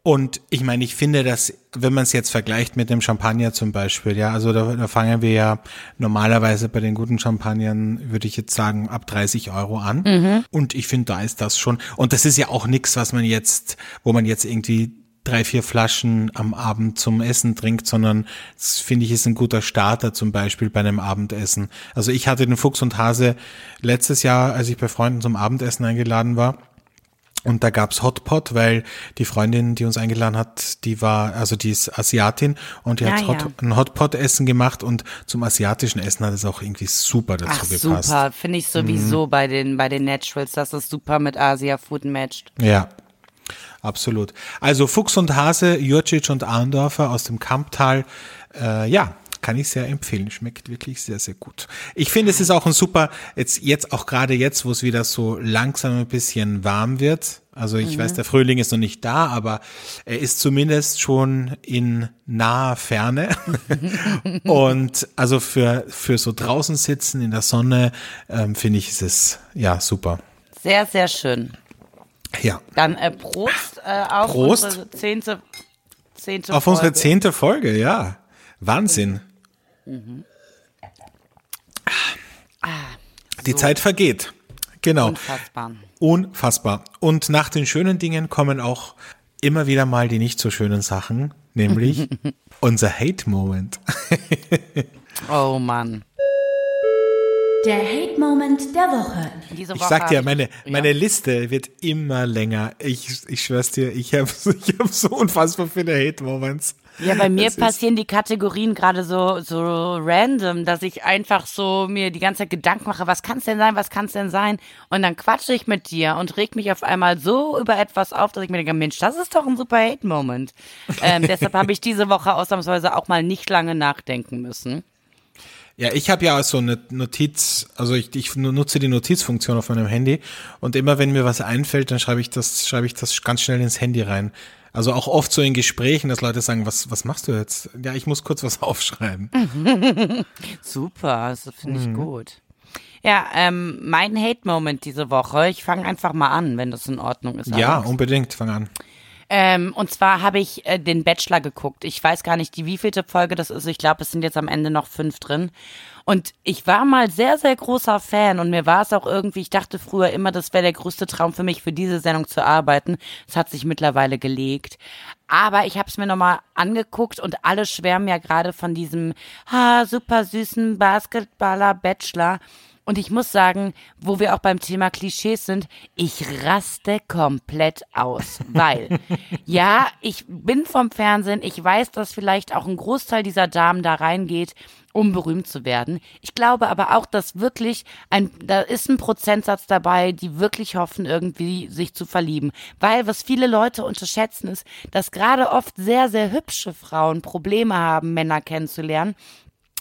Und ich meine, ich finde, dass, wenn man es jetzt vergleicht mit dem Champagner zum Beispiel, ja, also da, da fangen wir ja normalerweise bei den guten Champagnern, würde ich jetzt sagen, ab 30 Euro an. Mhm. Und ich finde, da ist das schon. Und das ist ja auch nichts, was man jetzt, wo man jetzt irgendwie drei, vier Flaschen am Abend zum Essen trinkt, sondern das finde ich ist ein guter Starter zum Beispiel bei einem Abendessen. Also ich hatte den Fuchs und Hase letztes Jahr, als ich bei Freunden zum Abendessen eingeladen war. Und da gab's Hotpot, weil die Freundin, die uns eingeladen hat, die war, also die ist Asiatin und die ja, hat Hot, ja. ein Hotpot-Essen gemacht und zum asiatischen Essen hat es auch irgendwie super dazu Ach, gepasst. Super, finde ich sowieso mhm. bei den bei den Naturals, dass es super mit Asia Food matcht. Ja, absolut. Also Fuchs und Hase, Jurcic und Arndorfer aus dem Kamptal, äh, ja, kann ich sehr empfehlen. Schmeckt wirklich sehr, sehr gut. Ich finde, es ist auch ein super, jetzt, jetzt auch gerade jetzt, wo es wieder so langsam ein bisschen warm wird. Also ich mhm. weiß, der Frühling ist noch nicht da, aber er ist zumindest schon in naher Ferne. und also für, für so draußen sitzen in der Sonne, ähm, finde ich, ist es ja super. Sehr, sehr schön. Ja. Dann äh, Prost äh, auf Prost. unsere zehnte, zehnte Auf Folge. unsere zehnte Folge, ja. Wahnsinn. Die Zeit vergeht. Genau. Unfassbar. Unfassbar. Und nach den schönen Dingen kommen auch immer wieder mal die nicht so schönen Sachen, nämlich unser Hate-Moment. Oh Mann. Der Hate Moment der Woche. Diese Ich Woche sag dir, meine, ich- meine ja. Liste wird immer länger. Ich, ich schwör's dir, ich habe ich hab so unfassbar viele Hate-Moments. Ja, bei mir Das passieren die Kategorien gerade so, so random, dass ich einfach so mir die ganze Zeit Gedanken mache, was kann's denn sein, was kann's denn sein? Und dann quatsche ich mit dir und reg mich auf einmal so über etwas auf, dass ich mir denke, Mensch, das ist doch ein super Hate-Moment. Ähm, deshalb habe ich diese Woche ausnahmsweise auch mal nicht lange nachdenken müssen. Ja, ich habe ja so eine Notiz, also ich, ich nutze die Notizfunktion auf meinem Handy und immer wenn mir was einfällt, dann schreibe ich das, schreibe ich das ganz schnell ins Handy rein. Also auch oft so in Gesprächen, dass Leute sagen, was, was machst du jetzt? Ja, ich muss kurz was aufschreiben. Super, das finde Mhm. ich gut. Ja, ähm, mein Hate-Moment diese Woche, ich fange einfach mal an, wenn das in Ordnung ist. Ja, Alex. unbedingt, fang an. Ähm, und zwar habe ich äh, den Bachelor geguckt. Ich weiß gar nicht, die wievielte Folge das ist. Ich glaube, es sind jetzt am Ende noch fünf drin. Und ich war mal sehr, sehr großer Fan und mir war es auch irgendwie, ich dachte früher immer, das wäre der größte Traum für mich, für diese Sendung zu arbeiten. Es hat sich mittlerweile gelegt. Aber ich habe es mir nochmal angeguckt und alle schwärmen ja gerade von diesem ha, super süßen Basketballer Bachelor. Und ich muss sagen, wo wir auch beim Thema Klischees sind, ich raste komplett aus, weil ja, ich bin vom Fernsehen, ich weiß, dass vielleicht auch ein Großteil dieser Damen da reingeht, um berühmt zu werden. Ich glaube aber auch, dass wirklich ein, da ist ein Prozentsatz dabei, die wirklich hoffen, irgendwie sich zu verlieben. Weil was viele Leute unterschätzen ist, dass gerade oft sehr, sehr hübsche Frauen Probleme haben, Männer kennenzulernen,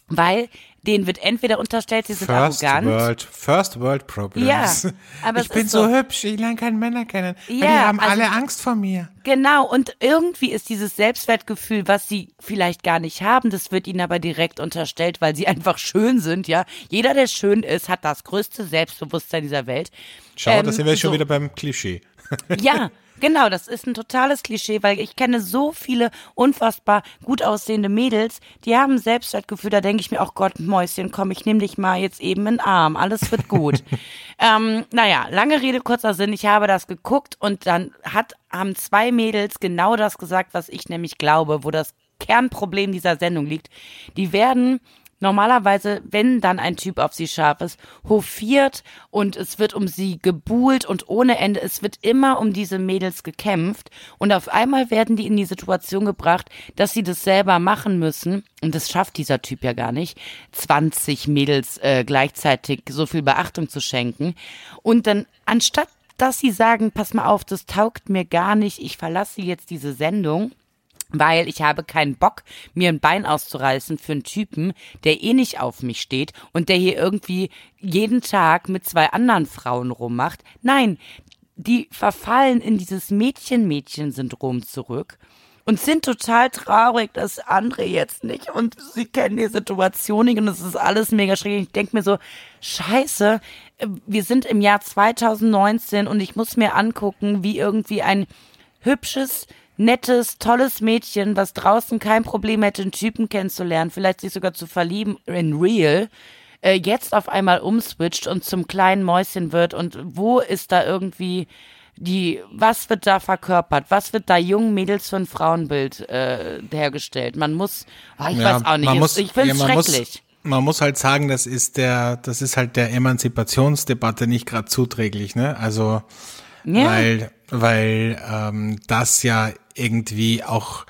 weil denen wird entweder unterstellt, sie sind First arrogant. World, First World Problems. Ja, aber ich bin so so. hübsch, ich lerne keine Männer kennen. Ja, die haben also- alle Angst vor mir. Genau, und irgendwie ist dieses Selbstwertgefühl, was sie vielleicht gar nicht haben, das wird ihnen aber direkt unterstellt, weil sie einfach schön sind, ja. Jeder, der schön ist, hat das größte Selbstbewusstsein dieser Welt. Schau, da Ähm, sind wir schon so. wieder beim Klischee. Ja, genau, das ist ein totales Klischee, weil ich kenne so viele unfassbar gut aussehende Mädels, die haben Selbstwertgefühl, da denke ich mir, auch Gott, Mäuschen, komm, ich nehme dich mal jetzt eben in den Arm, alles wird gut. ähm, naja, lange Rede, kurzer Sinn, ich habe das geguckt und dann hat, haben zwei Mädels genau das gesagt, was ich nämlich glaube, wo das Kernproblem dieser Sendung liegt. Die werden normalerweise, wenn dann ein Typ auf sie scharf ist, hofiert und es wird um sie gebuhlt und ohne Ende. Es wird immer um diese Mädels gekämpft und auf einmal werden die in die Situation gebracht, dass sie das selber machen müssen und das schafft dieser Typ ja gar nicht, 20 Mädels äh, gleichzeitig so viel Beachtung zu schenken und dann anstatt dass sie sagen, pass mal auf, das taugt mir gar nicht, ich verlasse jetzt diese Sendung, weil ich habe keinen Bock, mir ein Bein auszureißen für einen Typen, der eh nicht auf mich steht und der hier irgendwie jeden Tag mit zwei anderen Frauen rummacht. Nein, die verfallen in dieses Mädchen-Mädchen-Syndrom zurück und sind total traurig, dass andere jetzt nicht und sie kennen die Situation nicht und es ist alles mega schräg. Ich denke mir so, scheiße, wir sind im Jahr 2019 und ich muss mir angucken, wie irgendwie ein hübsches, nettes, tolles Mädchen, was draußen kein Problem hätte, einen Typen kennenzulernen, vielleicht sich sogar zu verlieben in real, äh, jetzt auf einmal umswitcht und zum kleinen Mäuschen wird und wo ist da irgendwie die, was wird da verkörpert? Was wird da jungen Mädels für ein Frauenbild äh, hergestellt? Man muss, ah, ich weiß auch nicht, man muss, ich finde ja, es man schrecklich. Muss, man muss halt sagen, das ist der, das ist halt der Emanzipationsdebatte nicht gerade zuträglich, ne? Also Ja. weil, weil ähm, das ja irgendwie auch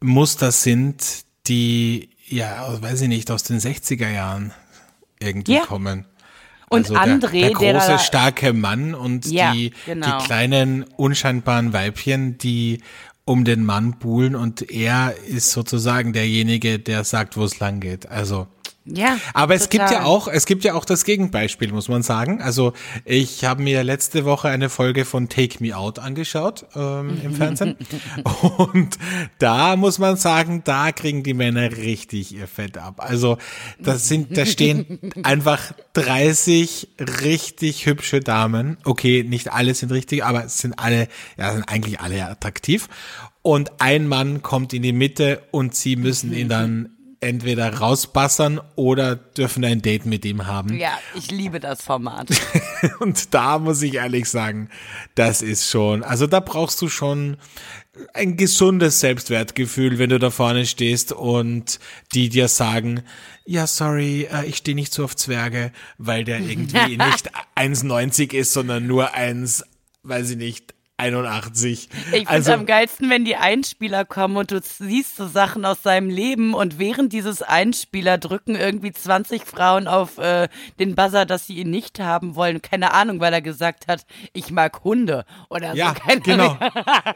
Muster sind, die ja, weiß ich nicht, aus den 60er Jahren irgendwie Ja. kommen. Und also André, der, der der große, da- starke Mann und Ja, die, genau. die kleinen, unscheinbaren Weibchen, die um den Mann buhlen und er ist sozusagen derjenige, der sagt, wo es lang geht. Also, Ja. Aber es gibt ja auch, es gibt ja auch das Gegenbeispiel, muss man sagen. Also ich habe mir letzte Woche eine Folge von Take Me Out angeschaut ähm, im Fernsehen und da muss man sagen, da kriegen die Männer richtig ihr Fett ab. Also das sind, da stehen einfach 30 richtig hübsche Damen. Okay, nicht alle sind richtig, aber es sind alle, ja, sind eigentlich alle attraktiv. Und ein Mann kommt in die Mitte und sie müssen ihn dann entweder rausbassern oder dürfen ein Date mit ihm haben. Ja, ich liebe das Format. Und da muss ich ehrlich sagen, das ist schon, also da brauchst du schon ein gesundes Selbstwertgefühl, wenn du da vorne stehst und die dir sagen, ja, sorry, äh, ich stehe nicht so auf Zwerge, weil der irgendwie nicht 1,90 ist, sondern nur 1, weiß ich nicht, 81. Ich finde also, am geilsten, wenn die Einspieler kommen und du siehst so Sachen aus seinem Leben und während dieses Einspieler drücken irgendwie 20 Frauen auf äh, den Buzzer, dass sie ihn nicht haben wollen. Keine Ahnung, weil er gesagt hat, ich mag Hunde oder ja, so. Keine genau.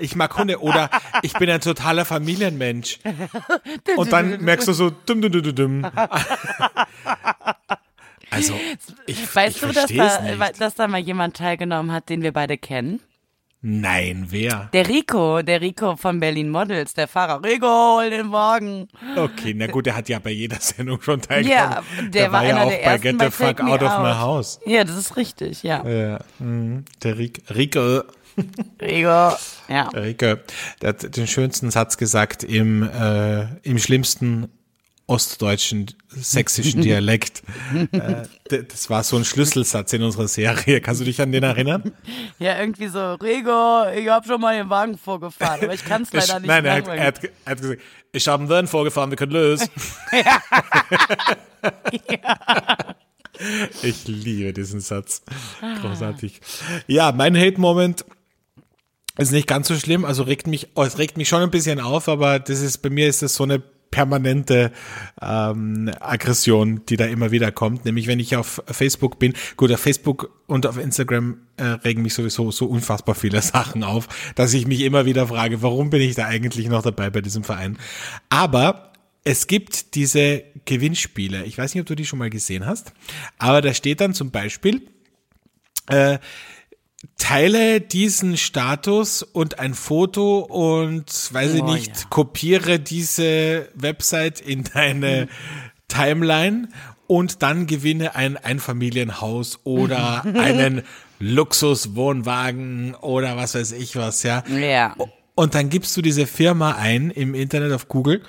Ich mag Hunde oder ich bin ein totaler Familienmensch. Und dann merkst du so, dumm, dumm, dumm, dumm. Also, ich, Weißt ich du, dass da, dass da mal jemand teilgenommen hat, den wir beide kennen? Nein, wer? Der Rico, der Rico von Berlin Models, der Fahrer. Rico, hol den Wagen. Okay, na gut, der hat ja bei jeder Sendung schon teilgenommen. Ja, der, war ja einer auch der bei Get the Fuck Out of My House. Ja, das ist richtig, ja. Ja, mhm. der Rick, Rico, Rico, ja. Rico, der hat den schönsten Satz gesagt im, äh, im schlimmsten ostdeutschen sächsischen Dialekt. äh, das war so ein Schlüsselsatz in unserer Serie. Kannst du dich an den erinnern? Ja, irgendwie so, Rico, ich hab schon mal den Wagen vorgefahren, aber ich kann es leider nicht Nein, er hat, er, hat, er hat gesagt, ich habe einen Van vorgefahren, wir können lösen. Ich liebe diesen Satz. Großartig. Ja, mein Hate-Moment ist nicht ganz so schlimm, also regt mich, es regt mich schon ein bisschen auf, aber das ist, bei mir ist das so eine permanente ähm, Aggression, die da immer wieder kommt. Nämlich wenn ich auf Facebook bin, gut, auf Facebook und auf Instagram äh, regen mich sowieso so unfassbar viele Sachen auf, dass ich mich immer wieder frage, warum bin ich da eigentlich noch dabei bei diesem Verein? Aber es gibt diese Gewinnspiele. Ich weiß nicht, ob du die schon mal gesehen hast, aber da steht dann zum Beispiel, äh, teile diesen Status und ein Foto und weiß ich Oh, nicht, ja. kopiere diese Website in deine Timeline und dann gewinne ein Einfamilienhaus oder einen Luxuswohnwagen oder was weiß ich was, ja. Ja. Und dann gibst du diese Firma ein im Internet auf Google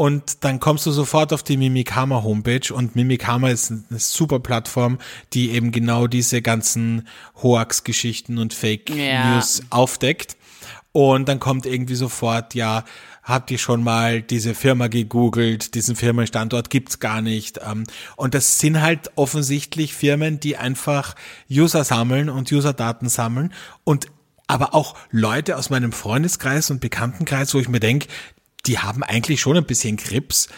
und dann kommst du sofort auf die Mimikama Homepage und Mimikama ist eine super Plattform, die eben genau diese ganzen Hoax-Geschichten und Fake Ja. News aufdeckt. Und dann kommt irgendwie sofort, ja, habt ihr schon mal diese Firma gegoogelt, diesen Firmenstandort gibt's gar nicht. Ähm, Und das sind halt offensichtlich Firmen, die einfach User sammeln und Userdaten sammeln und aber auch Leute aus meinem Freundeskreis und Bekanntenkreis, wo ich mir denke, die haben eigentlich schon ein bisschen Grips,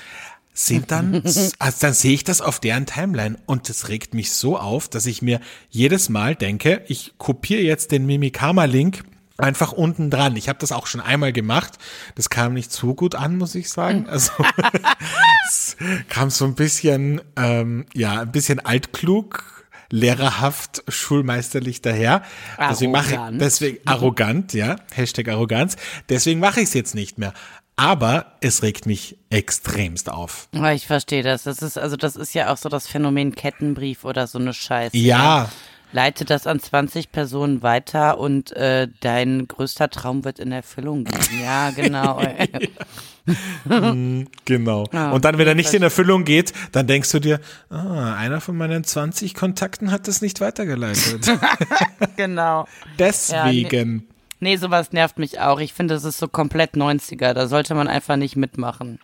sind dann, also dann sehe ich das auf deren Timeline und das regt mich so auf, dass ich mir jedes Mal denke, ich kopiere jetzt den Mimikama-Link einfach unten dran. Ich habe das auch schon einmal gemacht. Das kam nicht so gut an, muss ich sagen. Also es kam so ein bisschen, ähm, ja, ein bisschen altklug, lehrerhaft, schulmeisterlich daher. Deswegen mache ich, Arrogant. deswegen arrogant, ja, Hashtag Arroganz. Deswegen mache ich es jetzt nicht mehr. Aber es regt mich extremst auf. Ja, Ich verstehe das. Das ist, also das ist ja auch so das Phänomen Kettenbrief oder so eine Scheiße. Ja. Leite das an 20 Personen weiter und äh, dein größter Traum wird in Erfüllung gehen. Ja, genau. Genau. Ja, und dann, wenn er nicht in Erfüllung geht, dann denkst du dir, ah, einer von meinen 20 Kontakten hat das nicht weitergeleitet. genau. Deswegen. Nee, sowas nervt mich auch. Ich finde, das ist so komplett 90er. Da sollte man einfach nicht mitmachen.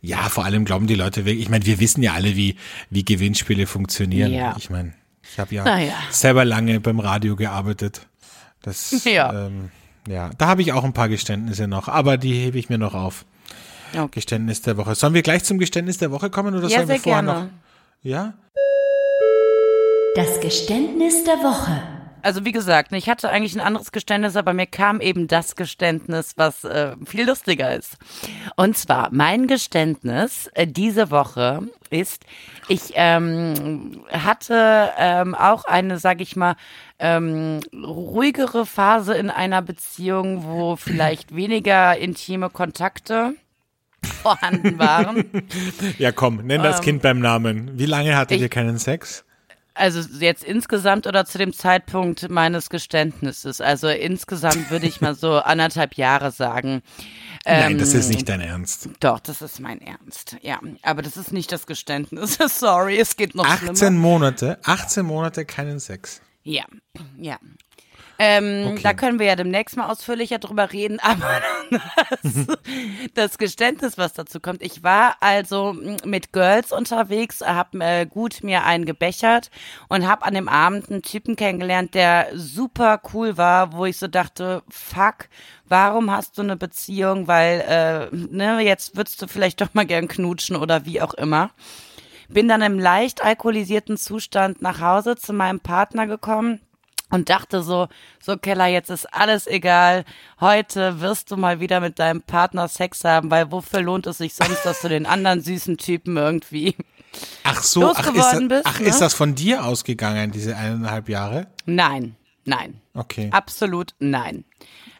Ja, vor allem glauben die Leute wirklich, ich meine, wir wissen ja alle, wie, wie Gewinnspiele funktionieren. Ja. Ich meine, ich habe ja, ja. selber lange beim Radio gearbeitet. Das, Ja. ähm, ja, da habe ich auch ein paar Geständnisse noch, aber die hebe ich mir noch auf. Okay. Geständnis der Woche. Sollen wir gleich zum Geständnis der Woche kommen oder Ja, sollen wir sehr vorher gerne. noch? Ja? Das Geständnis der Woche. Also wie gesagt, ich hatte eigentlich ein anderes Geständnis, aber mir kam eben das Geständnis, was äh, viel lustiger ist. Und zwar mein Geständnis äh, diese Woche ist, ich ähm, hatte ähm, auch eine, sag ich mal, ähm, ruhigere Phase in einer Beziehung, wo vielleicht weniger intime Kontakte vorhanden waren. Ja, komm, nenn das Ähm, Kind beim Namen. Wie lange hattet ich- ihr keinen Sex? Also jetzt insgesamt oder zu dem Zeitpunkt meines Geständnisses. Also insgesamt würde ich mal so anderthalb Jahre sagen. Nein, das Ähm, ist nicht dein Ernst. Doch, das ist mein Ernst. Ja, aber das ist nicht das Geständnis. Sorry, es geht noch 18 schlimmer. Monate, 18 Monate keinen Sex. Ja, ja. Ähm, Okay. Da können wir ja demnächst mal ausführlicher drüber reden, aber das, das Geständnis, was dazu kommt. Ich war also mit Girls unterwegs, habe äh, gut mir einen gebechert und habe an dem Abend einen Typen kennengelernt, der super cool war, wo ich so dachte, fuck, warum hast du eine Beziehung? Weil, äh, ne, jetzt würdest du vielleicht doch mal gern knutschen oder wie auch immer bin dann im leicht alkoholisierten Zustand nach Hause zu meinem Partner gekommen und dachte so, so Keller, jetzt ist alles egal. Heute wirst du mal wieder mit deinem Partner Sex haben, weil wofür lohnt es sich sonst, dass du den anderen süßen Typen irgendwie. Ach so, ach, ist, das, Losgeworden bist, ach ne? ist das von dir ausgegangen, diese eineinhalb Jahre? Nein, nein. Okay. Absolut nein.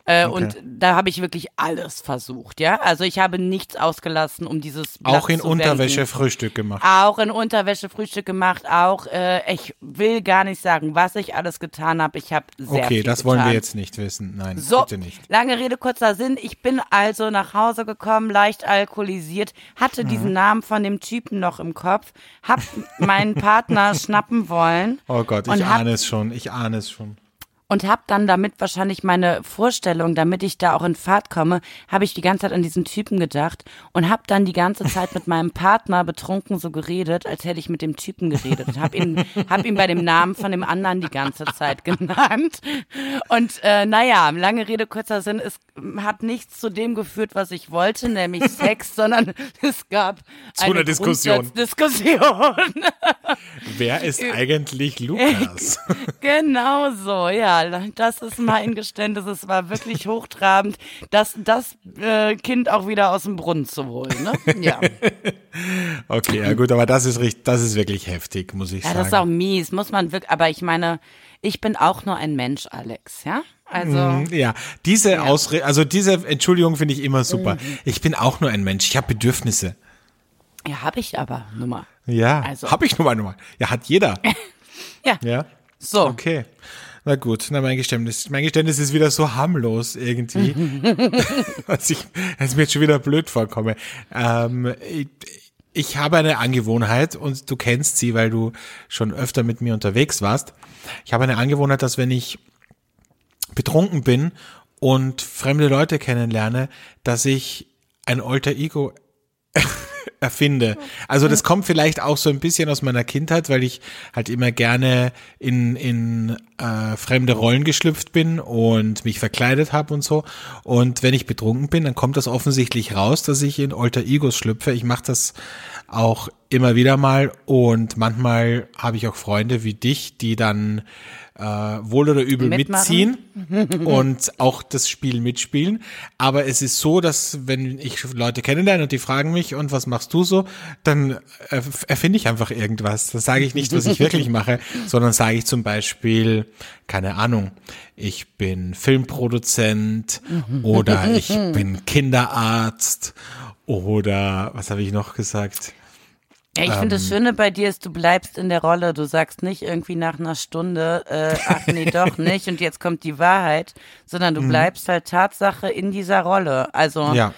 Äh, Okay. Und da habe ich wirklich alles versucht, ja. Also ich habe nichts ausgelassen, um dieses Blatt Auch in Unterwäsche. Frühstück gemacht. Auch in Unterwäsche Frühstück gemacht, auch, äh, ich will gar nicht sagen, was ich alles getan habe. Ich habe sehr Okay, das wollen wir getan. jetzt nicht wissen. Nein, So, bitte nicht. lange Rede, kurzer Sinn. Ich bin also nach Hause gekommen, leicht alkoholisiert, hatte Mhm. diesen Namen von dem Typen noch im Kopf, hab meinen Partner schnappen wollen. Oh Gott, ich ahne es schon, ich ahne es schon. Und hab dann damit wahrscheinlich meine Vorstellung, damit ich da auch in Fahrt komme, habe ich die ganze Zeit an diesen Typen gedacht und hab dann die ganze Zeit mit meinem Partner betrunken so geredet, als hätte ich mit dem Typen geredet und hab ihn, hab ihn bei dem Namen von dem anderen die ganze Zeit genannt. Und äh, naja, lange Rede, kurzer Sinn, es hat nichts zu dem geführt, was ich wollte, nämlich Sex, sondern es gab Zu eine einer Diskussion. Diskussion. Wer ist eigentlich Lukas? Genau so, ja. Das ist mein Geständnis. Es war wirklich hochtrabend, das, das äh, Kind auch wieder aus dem Brunnen zu holen. Ne? Ja. Okay, ja gut, aber das ist richtig, das ist wirklich heftig, muss ich ja, sagen. das ist auch mies, muss man wirklich. Aber ich meine, ich bin auch nur ein Mensch, Alex, ja? Also, Ja, diese Ausrede, also diese Entschuldigung finde ich immer super. Mhm. Ich bin auch nur ein Mensch, ich habe Bedürfnisse. ja, habe ich aber, Nummer. Ja, Also- habe ich nun mal, nun mal. Ja, hat jeder. Ja. Ja, So. okay. Na gut, na mein Geständnis. Mein Geständnis ist wieder so harmlos irgendwie, dass ich, dass mir jetzt schon wieder blöd vorkomme. Ähm, ich, ich habe eine Angewohnheit und du kennst sie, weil du schon öfter mit mir unterwegs warst. Ich habe eine Angewohnheit, dass wenn ich betrunken bin und fremde Leute kennenlerne, dass ich ein Alter Ego erfinde. Also das kommt vielleicht auch so ein bisschen aus meiner Kindheit, weil ich halt immer gerne in, in äh, fremde Rollen geschlüpft bin und mich verkleidet habe und so. Und wenn ich betrunken bin, dann kommt das offensichtlich raus, dass ich in Alter Egos schlüpfe. Ich mache das auch immer wieder mal und manchmal habe ich auch Freunde wie dich, die dann äh, wohl oder übel Mitmachen. mitziehen und auch das Spiel mitspielen. Aber es ist so, dass wenn ich Leute kennenlerne und die fragen mich, und was machst du so, dann erfinde ich einfach irgendwas. Dann sage ich nicht, was ich wirklich mache, sondern sage ich zum Beispiel, keine Ahnung, ich bin Filmproduzent oder ich bin Kinderarzt oder was habe ich noch gesagt? Ja, ich finde das Schöne bei dir ist, du bleibst in der Rolle. Du sagst nicht irgendwie nach einer Stunde, äh, ach nee, doch nicht und jetzt kommt die Wahrheit, sondern du bleibst halt Tatsache in dieser Rolle. Also Ja.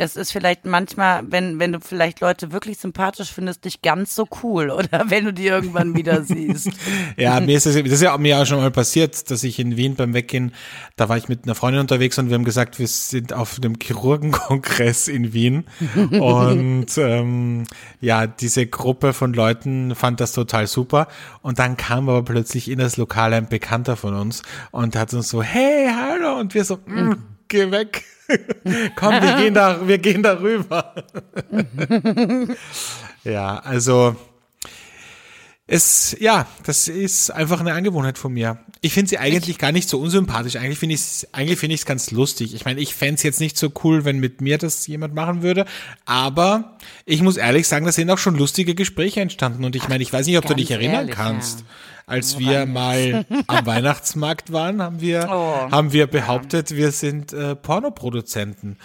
Das ist vielleicht manchmal, wenn, wenn du vielleicht Leute wirklich sympathisch findest, nicht ganz so cool oder? Wenn du die irgendwann wieder siehst. Ja, mir ist das, das ist ja mir auch schon mal passiert, dass ich in Wien beim Weggehen, da war ich mit einer Freundin unterwegs und wir haben gesagt, wir sind auf einem Chirurgenkongress in Wien. Und ähm, ja, diese Gruppe von Leuten fand das total super. Und dann kam aber plötzlich in das Lokal ein Bekannter von uns und hat uns so, hey, hallo. Und wir so, mm, geh weg. Komm, wir gehen da, wir gehen da rüber. ja, also Es, ja, das ist einfach eine Angewohnheit von mir. Ich finde sie eigentlich gar nicht so unsympathisch. Eigentlich finde ich es, eigentlich finde ich es ganz lustig. Ich meine, ich fände es jetzt nicht so cool, wenn mit mir das jemand machen würde. Aber ich muss ehrlich sagen, da sind auch schon lustige Gespräche entstanden. Und ich meine, ich weiß nicht, ob du dich erinnern ehrlich, kannst. ja. Als wir mal am Weihnachtsmarkt waren, haben wir, Oh. haben wir behauptet, wir sind äh, Pornoproduzenten.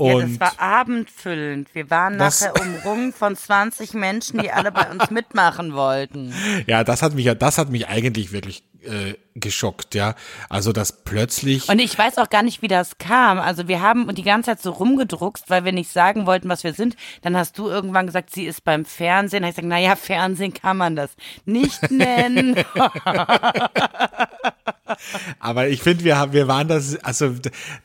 Ja, Und das war abendfüllend. Wir waren nachher umrungen von 20 Menschen, die alle bei uns mitmachen wollten. ja, das hat mich ja, das hat mich eigentlich wirklich äh, geschockt, ja. Also das plötzlich. Und ich weiß auch gar nicht, wie das kam. Also wir haben die ganze Zeit so rumgedruckst, weil wir nicht sagen wollten, was wir sind. Dann hast du irgendwann gesagt, sie ist beim Fernsehen. Da hab ich gesagt, naja, Fernsehen kann man das nicht nennen. Aber ich finde, wir haben, wir waren das, also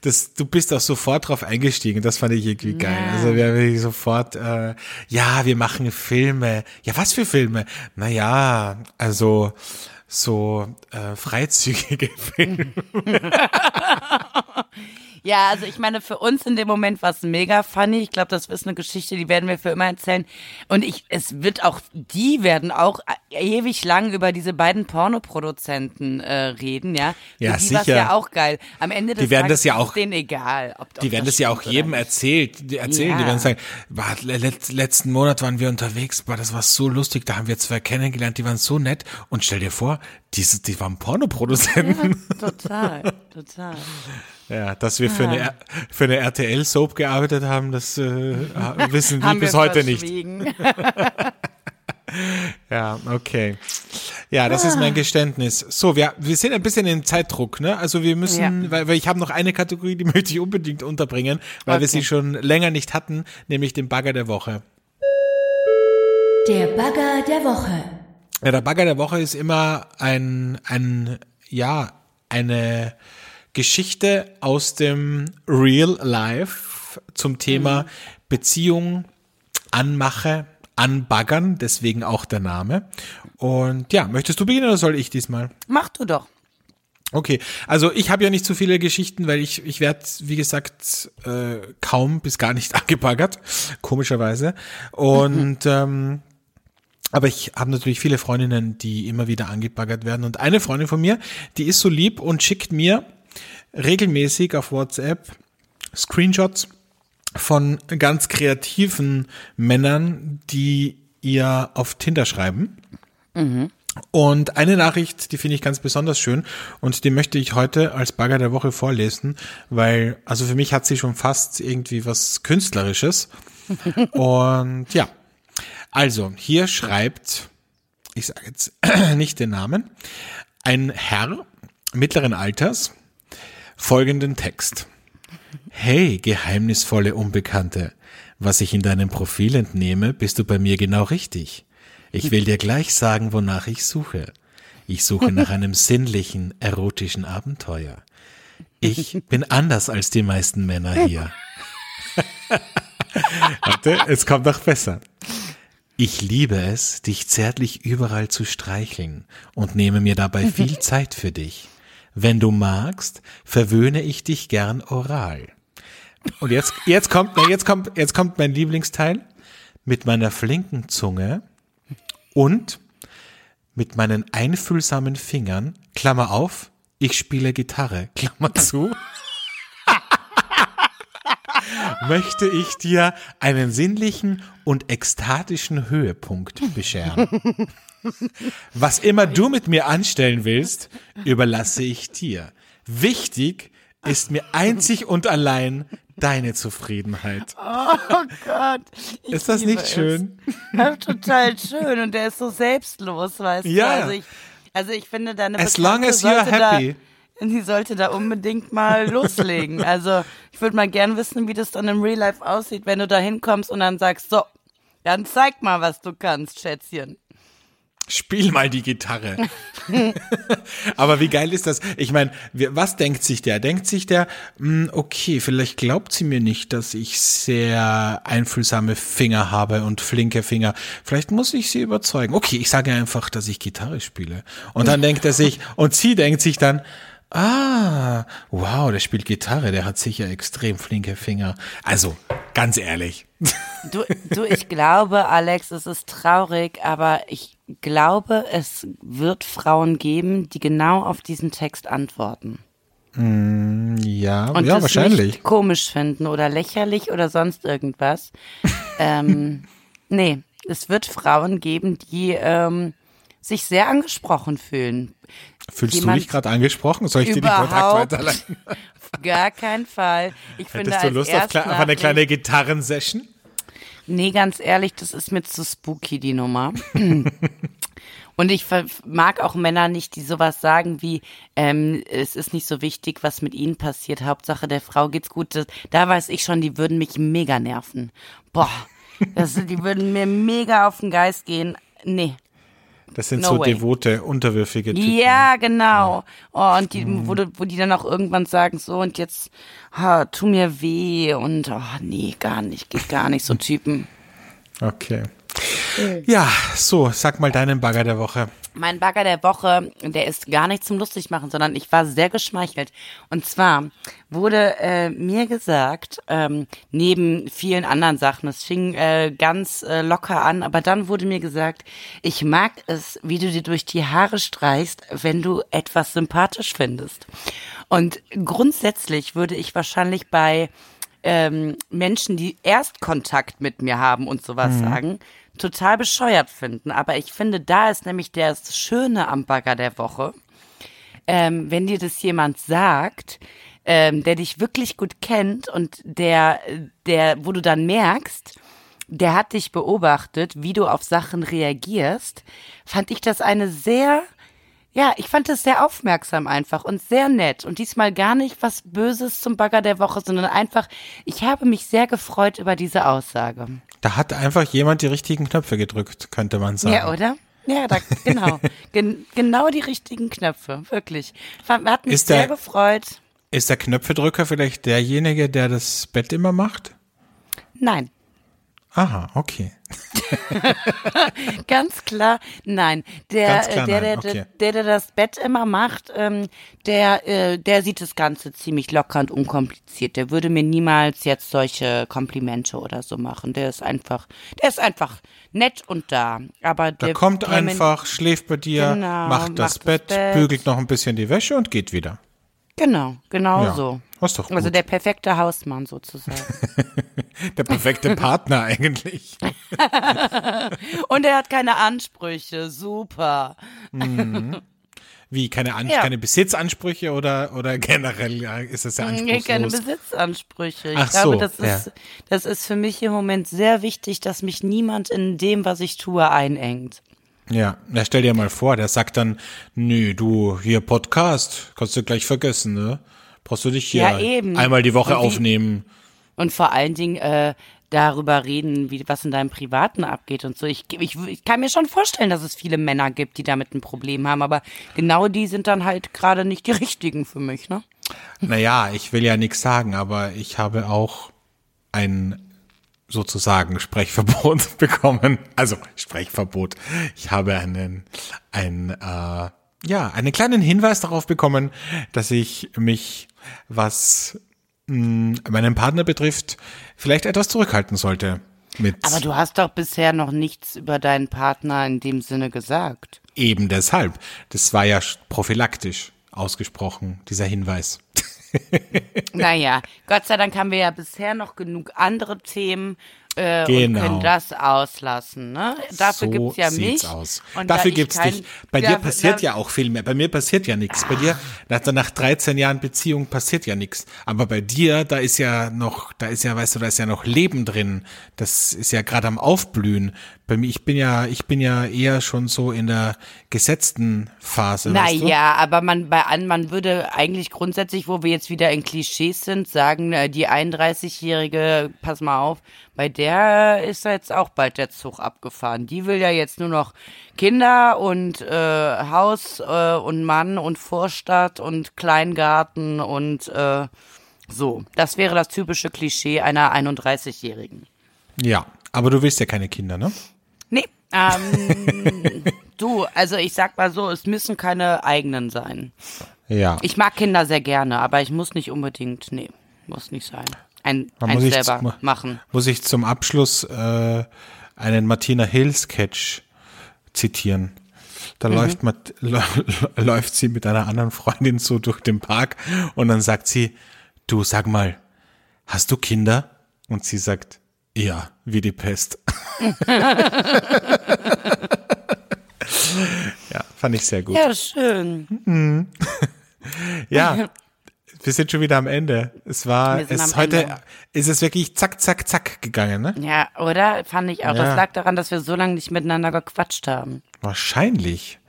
das, du bist auch sofort drauf eingestiegen. Das fand ich irgendwie geil. Ja. Also wir haben wirklich sofort, äh, ja, wir machen Filme. Ja, was für Filme? Naja, also so äh, freizügige Filme. Ja, also ich meine, für uns in dem Moment war es mega funny. Ich glaube, das ist eine Geschichte, die werden wir für immer erzählen. Und ich, es wird auch, die werden auch ewig lang über diese beiden Pornoproduzenten äh, reden, ja. Für Ja, die sicher. ja auch geil. Am Ende des Die werden Tages das ja auch- denen egal. Ob, ob Die werden das ja auch jedem nicht. erzählt, die erzählen, die Ja. werden sagen, "Boah, le- let, letzten Monat waren wir unterwegs, boah, das war so lustig, da haben wir zwei kennengelernt, die waren so nett und stell dir vor, diese, die waren Pornoproduzenten. Total, total. Ja, dass wir für eine, R- für eine RTL-Soap gearbeitet haben, das äh, wissen die Haben bis wir heute nicht. Ja, okay. Ja, das ist mein Geständnis. So, wir, wir sind ein bisschen in Zeitdruck, ne? Also wir müssen, Ja. weil, weil ich habe noch eine Kategorie, die möchte ich unbedingt unterbringen, weil wir Okay. sie schon länger nicht hatten, nämlich den Bagger der Woche. Der Bagger der Woche. Ja, der Bagger der Woche ist immer ein, ein, ja, eine Geschichte aus dem Real Life zum Thema Beziehung, Anmache, Anbaggern, deswegen auch der Name. Und ja, möchtest du beginnen oder soll ich diesmal? Mach du doch. Okay, also ich habe ja nicht so viele Geschichten, weil ich, ich werde, wie gesagt, äh, kaum bis gar nicht angebaggert, komischerweise. Und ähm, aber ich habe natürlich viele Freundinnen, die immer wieder angebaggert werden. Und eine Freundin von mir, die ist so lieb und schickt mir regelmäßig auf WhatsApp Screenshots von ganz kreativen Männern, die ihr auf Tinder schreiben. Und eine Nachricht, die finde ich ganz besonders schön und die möchte ich heute als Bagger der Woche vorlesen, weil, also für mich hat sie schon fast irgendwie was Künstlerisches. und ja, also hier schreibt, ich sage jetzt nicht den Namen, ein Herr mittleren Alters folgenden Text. Hey, geheimnisvolle Unbekannte, was ich in deinem Profil entnehme, bist du bei mir genau richtig. Ich will dir gleich sagen, wonach ich suche. Ich suche nach einem sinnlichen, erotischen Abenteuer. Ich bin anders als die meisten Männer hier. Warte, es kommt noch besser. Ich liebe es, dich zärtlich überall zu streicheln und nehme mir dabei viel Zeit für dich. Wenn du magst, verwöhne ich dich gern oral. Und jetzt, jetzt kommt, jetzt kommt, jetzt kommt mein Lieblingsteil. Mit meiner flinken Zunge und mit meinen einfühlsamen Fingern, Klammer auf, ich spiele Gitarre, Klammer zu, möchte ich dir einen sinnlichen und ekstatischen Höhepunkt bescheren. Was immer du mit mir anstellen willst, überlasse ich dir. Wichtig ist mir einzig und allein deine Zufriedenheit. Oh Gott. Ist das nicht schön? Ja, total schön und der ist so selbstlos, weißt Ja. du. Also ich, also ich finde deine As Bekannte long as you're happy. Da, die sollte da unbedingt mal loslegen. Also ich würde mal gern wissen, wie das dann im Real Life aussieht, wenn du da hinkommst und dann sagst, so, dann zeig mal, was du kannst, Schätzchen. Spiel mal die Gitarre. Aber wie geil ist das? Ich meine, was denkt sich der? Denkt sich der, hm, okay, vielleicht glaubt sie mir nicht, dass ich sehr einfühlsame Finger habe und flinke Finger. Vielleicht muss ich sie überzeugen. Okay, ich sage einfach, dass ich Gitarre spiele. Und dann denkt er sich, und sie denkt sich dann, ah, wow, der spielt Gitarre, der hat sicher extrem flinke Finger. Also, ganz ehrlich. Du, du, ich glaube, Alex, es ist traurig, aber ich glaube, es wird Frauen geben, die genau auf diesen Text antworten. Ja, Und ja, das wahrscheinlich. nicht komisch finden oder lächerlich oder sonst irgendwas. ähm, nee, es wird Frauen geben, die ähm, sich sehr angesprochen fühlen. Fühlst du jemand- dich gerade angesprochen? Soll ich dir den Kontakt weiterleiten? Gar keinen Fall. Ich finde Hättest du Lust auf, eine kleine Gitarrensession? Nee, ganz ehrlich, das ist mir zu spooky, die Nummer. Und ich mag auch Männer nicht, die sowas sagen wie, ähm, es ist nicht so wichtig, was mit ihnen passiert. Hauptsache der Frau geht's gut. Das, da weiß ich schon, die würden mich mega nerven. Boah, das, die würden mir mega auf den Geist gehen. Nee. Das sind No so way. devote, unterwürfige Typen. Ja, genau. Oh, und die, wo, du- wo die dann auch irgendwann sagen, so und jetzt, ha, tu mir weh und oh, nee, gar nicht, geht gar nicht, so Typen. Okay. Ja, so, sag mal deinen Bagger der Woche. Mein Bagger der Woche, der ist gar nicht zum lustig machen, sondern ich war sehr geschmeichelt. Und zwar wurde äh, mir gesagt, ähm, neben vielen anderen Sachen, es fing äh, ganz äh, locker an, aber dann wurde mir gesagt, ich mag es, wie du dir durch die Haare streichst, wenn du etwas sympathisch findest. Und grundsätzlich würde ich wahrscheinlich bei ähm, Menschen, die Erstkontakt mit mir haben und sowas sagen, total bescheuert finden. Aber ich finde, da ist nämlich das Schöne am Bagger der Woche, ähm, wenn dir das jemand sagt, ähm, der dich wirklich gut kennt und der, der, wo du dann merkst, der hat dich beobachtet, wie du auf Sachen reagierst, fand ich das eine sehr, ja, ich fand das sehr aufmerksam einfach und sehr nett und diesmal gar nicht was Böses zum Bagger der Woche, sondern einfach, ich habe mich sehr gefreut über diese Aussage. Da hat einfach jemand die richtigen Knöpfe gedrückt, könnte man sagen. Ja, oder? Ja, da, genau. Gen genau die richtigen Knöpfe, wirklich. Hat mich Ist der- sehr gefreut. Ist der Knöpfedrücker vielleicht derjenige, der das Bett immer macht? Nein, Aha, okay. ganz klar, nein. Der, Ganz klar äh, der, nein, der, okay. der, der das Bett immer macht, ähm, der, äh, der sieht das Ganze ziemlich locker und unkompliziert. Der würde mir niemals jetzt solche Komplimente oder so machen. Der ist einfach, der ist einfach nett und da. Aber Der der kommt einfach, schläft bei dir, Genau, macht das, macht das Bett, Bett. bügelt noch ein bisschen die Wäsche und geht wieder. Genau, genau Ja, so. Ist doch Also gut. der perfekte Hausmann sozusagen. Der perfekte Partner eigentlich. Und er hat keine Ansprüche. Super. Wie, keine, An Ja. keine Besitzansprüche oder, oder generell ja, ist das ja anspruchslos? keine Besitzansprüche. Ich Ach glaube, so, das, ja. ist, das ist für mich im Moment sehr wichtig, dass mich niemand in dem, was ich tue, einengt. Ja, na, stell dir mal vor, der sagt dann, nö, du, hier Podcast, kannst du gleich vergessen, ne? Brauchst du dich hier Ja, einmal die Woche Und wie- aufnehmen. Und vor allen Dingen äh, darüber reden, wie, was in deinem Privaten abgeht und so. Ich, ich, ich kann mir schon vorstellen, dass es viele Männer gibt, die damit ein Problem haben, aber genau die sind dann halt gerade nicht die richtigen für mich, ne? Naja, ich will ja nichts sagen, aber ich habe auch ein sozusagen Sprechverbot bekommen. Also Sprechverbot. Ich habe einen, ein, äh, ja, einen kleinen Hinweis darauf bekommen, dass ich mich, was mh, meinen Partner betrifft, vielleicht etwas zurückhalten sollte. Mit Aber du hast doch bisher noch nichts über deinen Partner in dem Sinne gesagt. eben deshalb. Das war ja prophylaktisch ausgesprochen, dieser Hinweis. Naja, Gott sei Dank haben wir ja bisher noch genug andere Themen äh, Genau. und können das auslassen. Ne? Dafür so gibt's ja mich. aus. Und Dafür da gibt's kein- dich. Bei Ja, dir passiert ja auch viel mehr. Bei mir passiert ja nichts. Bei dir, nach, nach 13 Jahren Beziehung passiert ja nichts. Aber bei dir, da ist ja noch, da ist ja, weißt du, da ist ja noch Leben drin. Das ist ja gerade am Aufblühen. Bei mir, ich bin ja, ich bin ja eher schon so in der gesetzten Phase. Naja, aber man bei an, man würde eigentlich grundsätzlich, wo wir jetzt wieder in Klischees sind, sagen, äh, die 31-Jährige, pass mal auf, bei der ist jetzt auch bald der Zug abgefahren. Die will ja jetzt nur noch Kinder und äh, Haus äh, und Mann und Vorstadt und Kleingarten und äh, so. Das wäre das typische Klischee einer 31-Jährigen. Ja, aber du willst ja keine Kinder, ne? Nee, ähm, du, also ich sag mal so, es müssen keine eigenen sein. Ja. Ich mag Kinder sehr gerne, aber ich muss nicht unbedingt, nee, muss nicht sein. Ein, Da ein muss ich selber zum- machen. Muss ich zum Abschluss äh, einen Martina Hill Sketch zitieren. Da läuft, Mat- läuft sie mit einer anderen Freundin so durch den Park und dann sagt sie, du sag mal, hast du Kinder? Und sie sagt, ja, wie die Pest. ja, fand ich sehr gut. Ja, schön. Ja, wir sind schon wieder am Ende. Es war, es heute Ende. ist es wirklich zack, zack, zack gegangen, ne? Ja, oder? Fand ich auch. Ja. Das lag daran, dass wir so lange nicht miteinander gequatscht haben. Wahrscheinlich.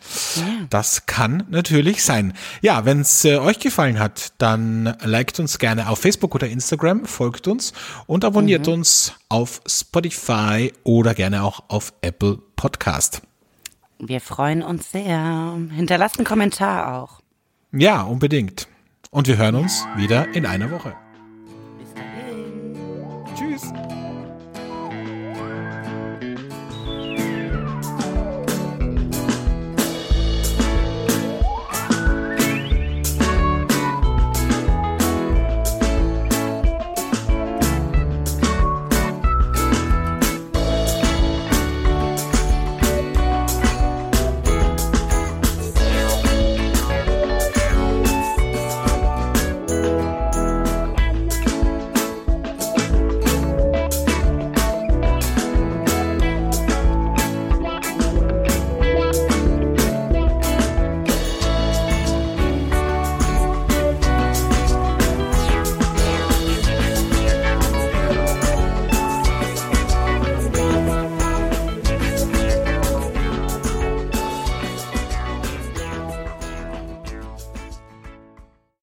Das kann natürlich sein. Ja, wenn es äh, euch gefallen hat, dann liked uns gerne auf Facebook oder Instagram, folgt uns und abonniert uns auf Spotify oder gerne auch auf Apple Podcast. Wir freuen uns sehr. Hinterlasst einen Kommentar auch. Ja, unbedingt. Und wir hören uns wieder in einer Woche.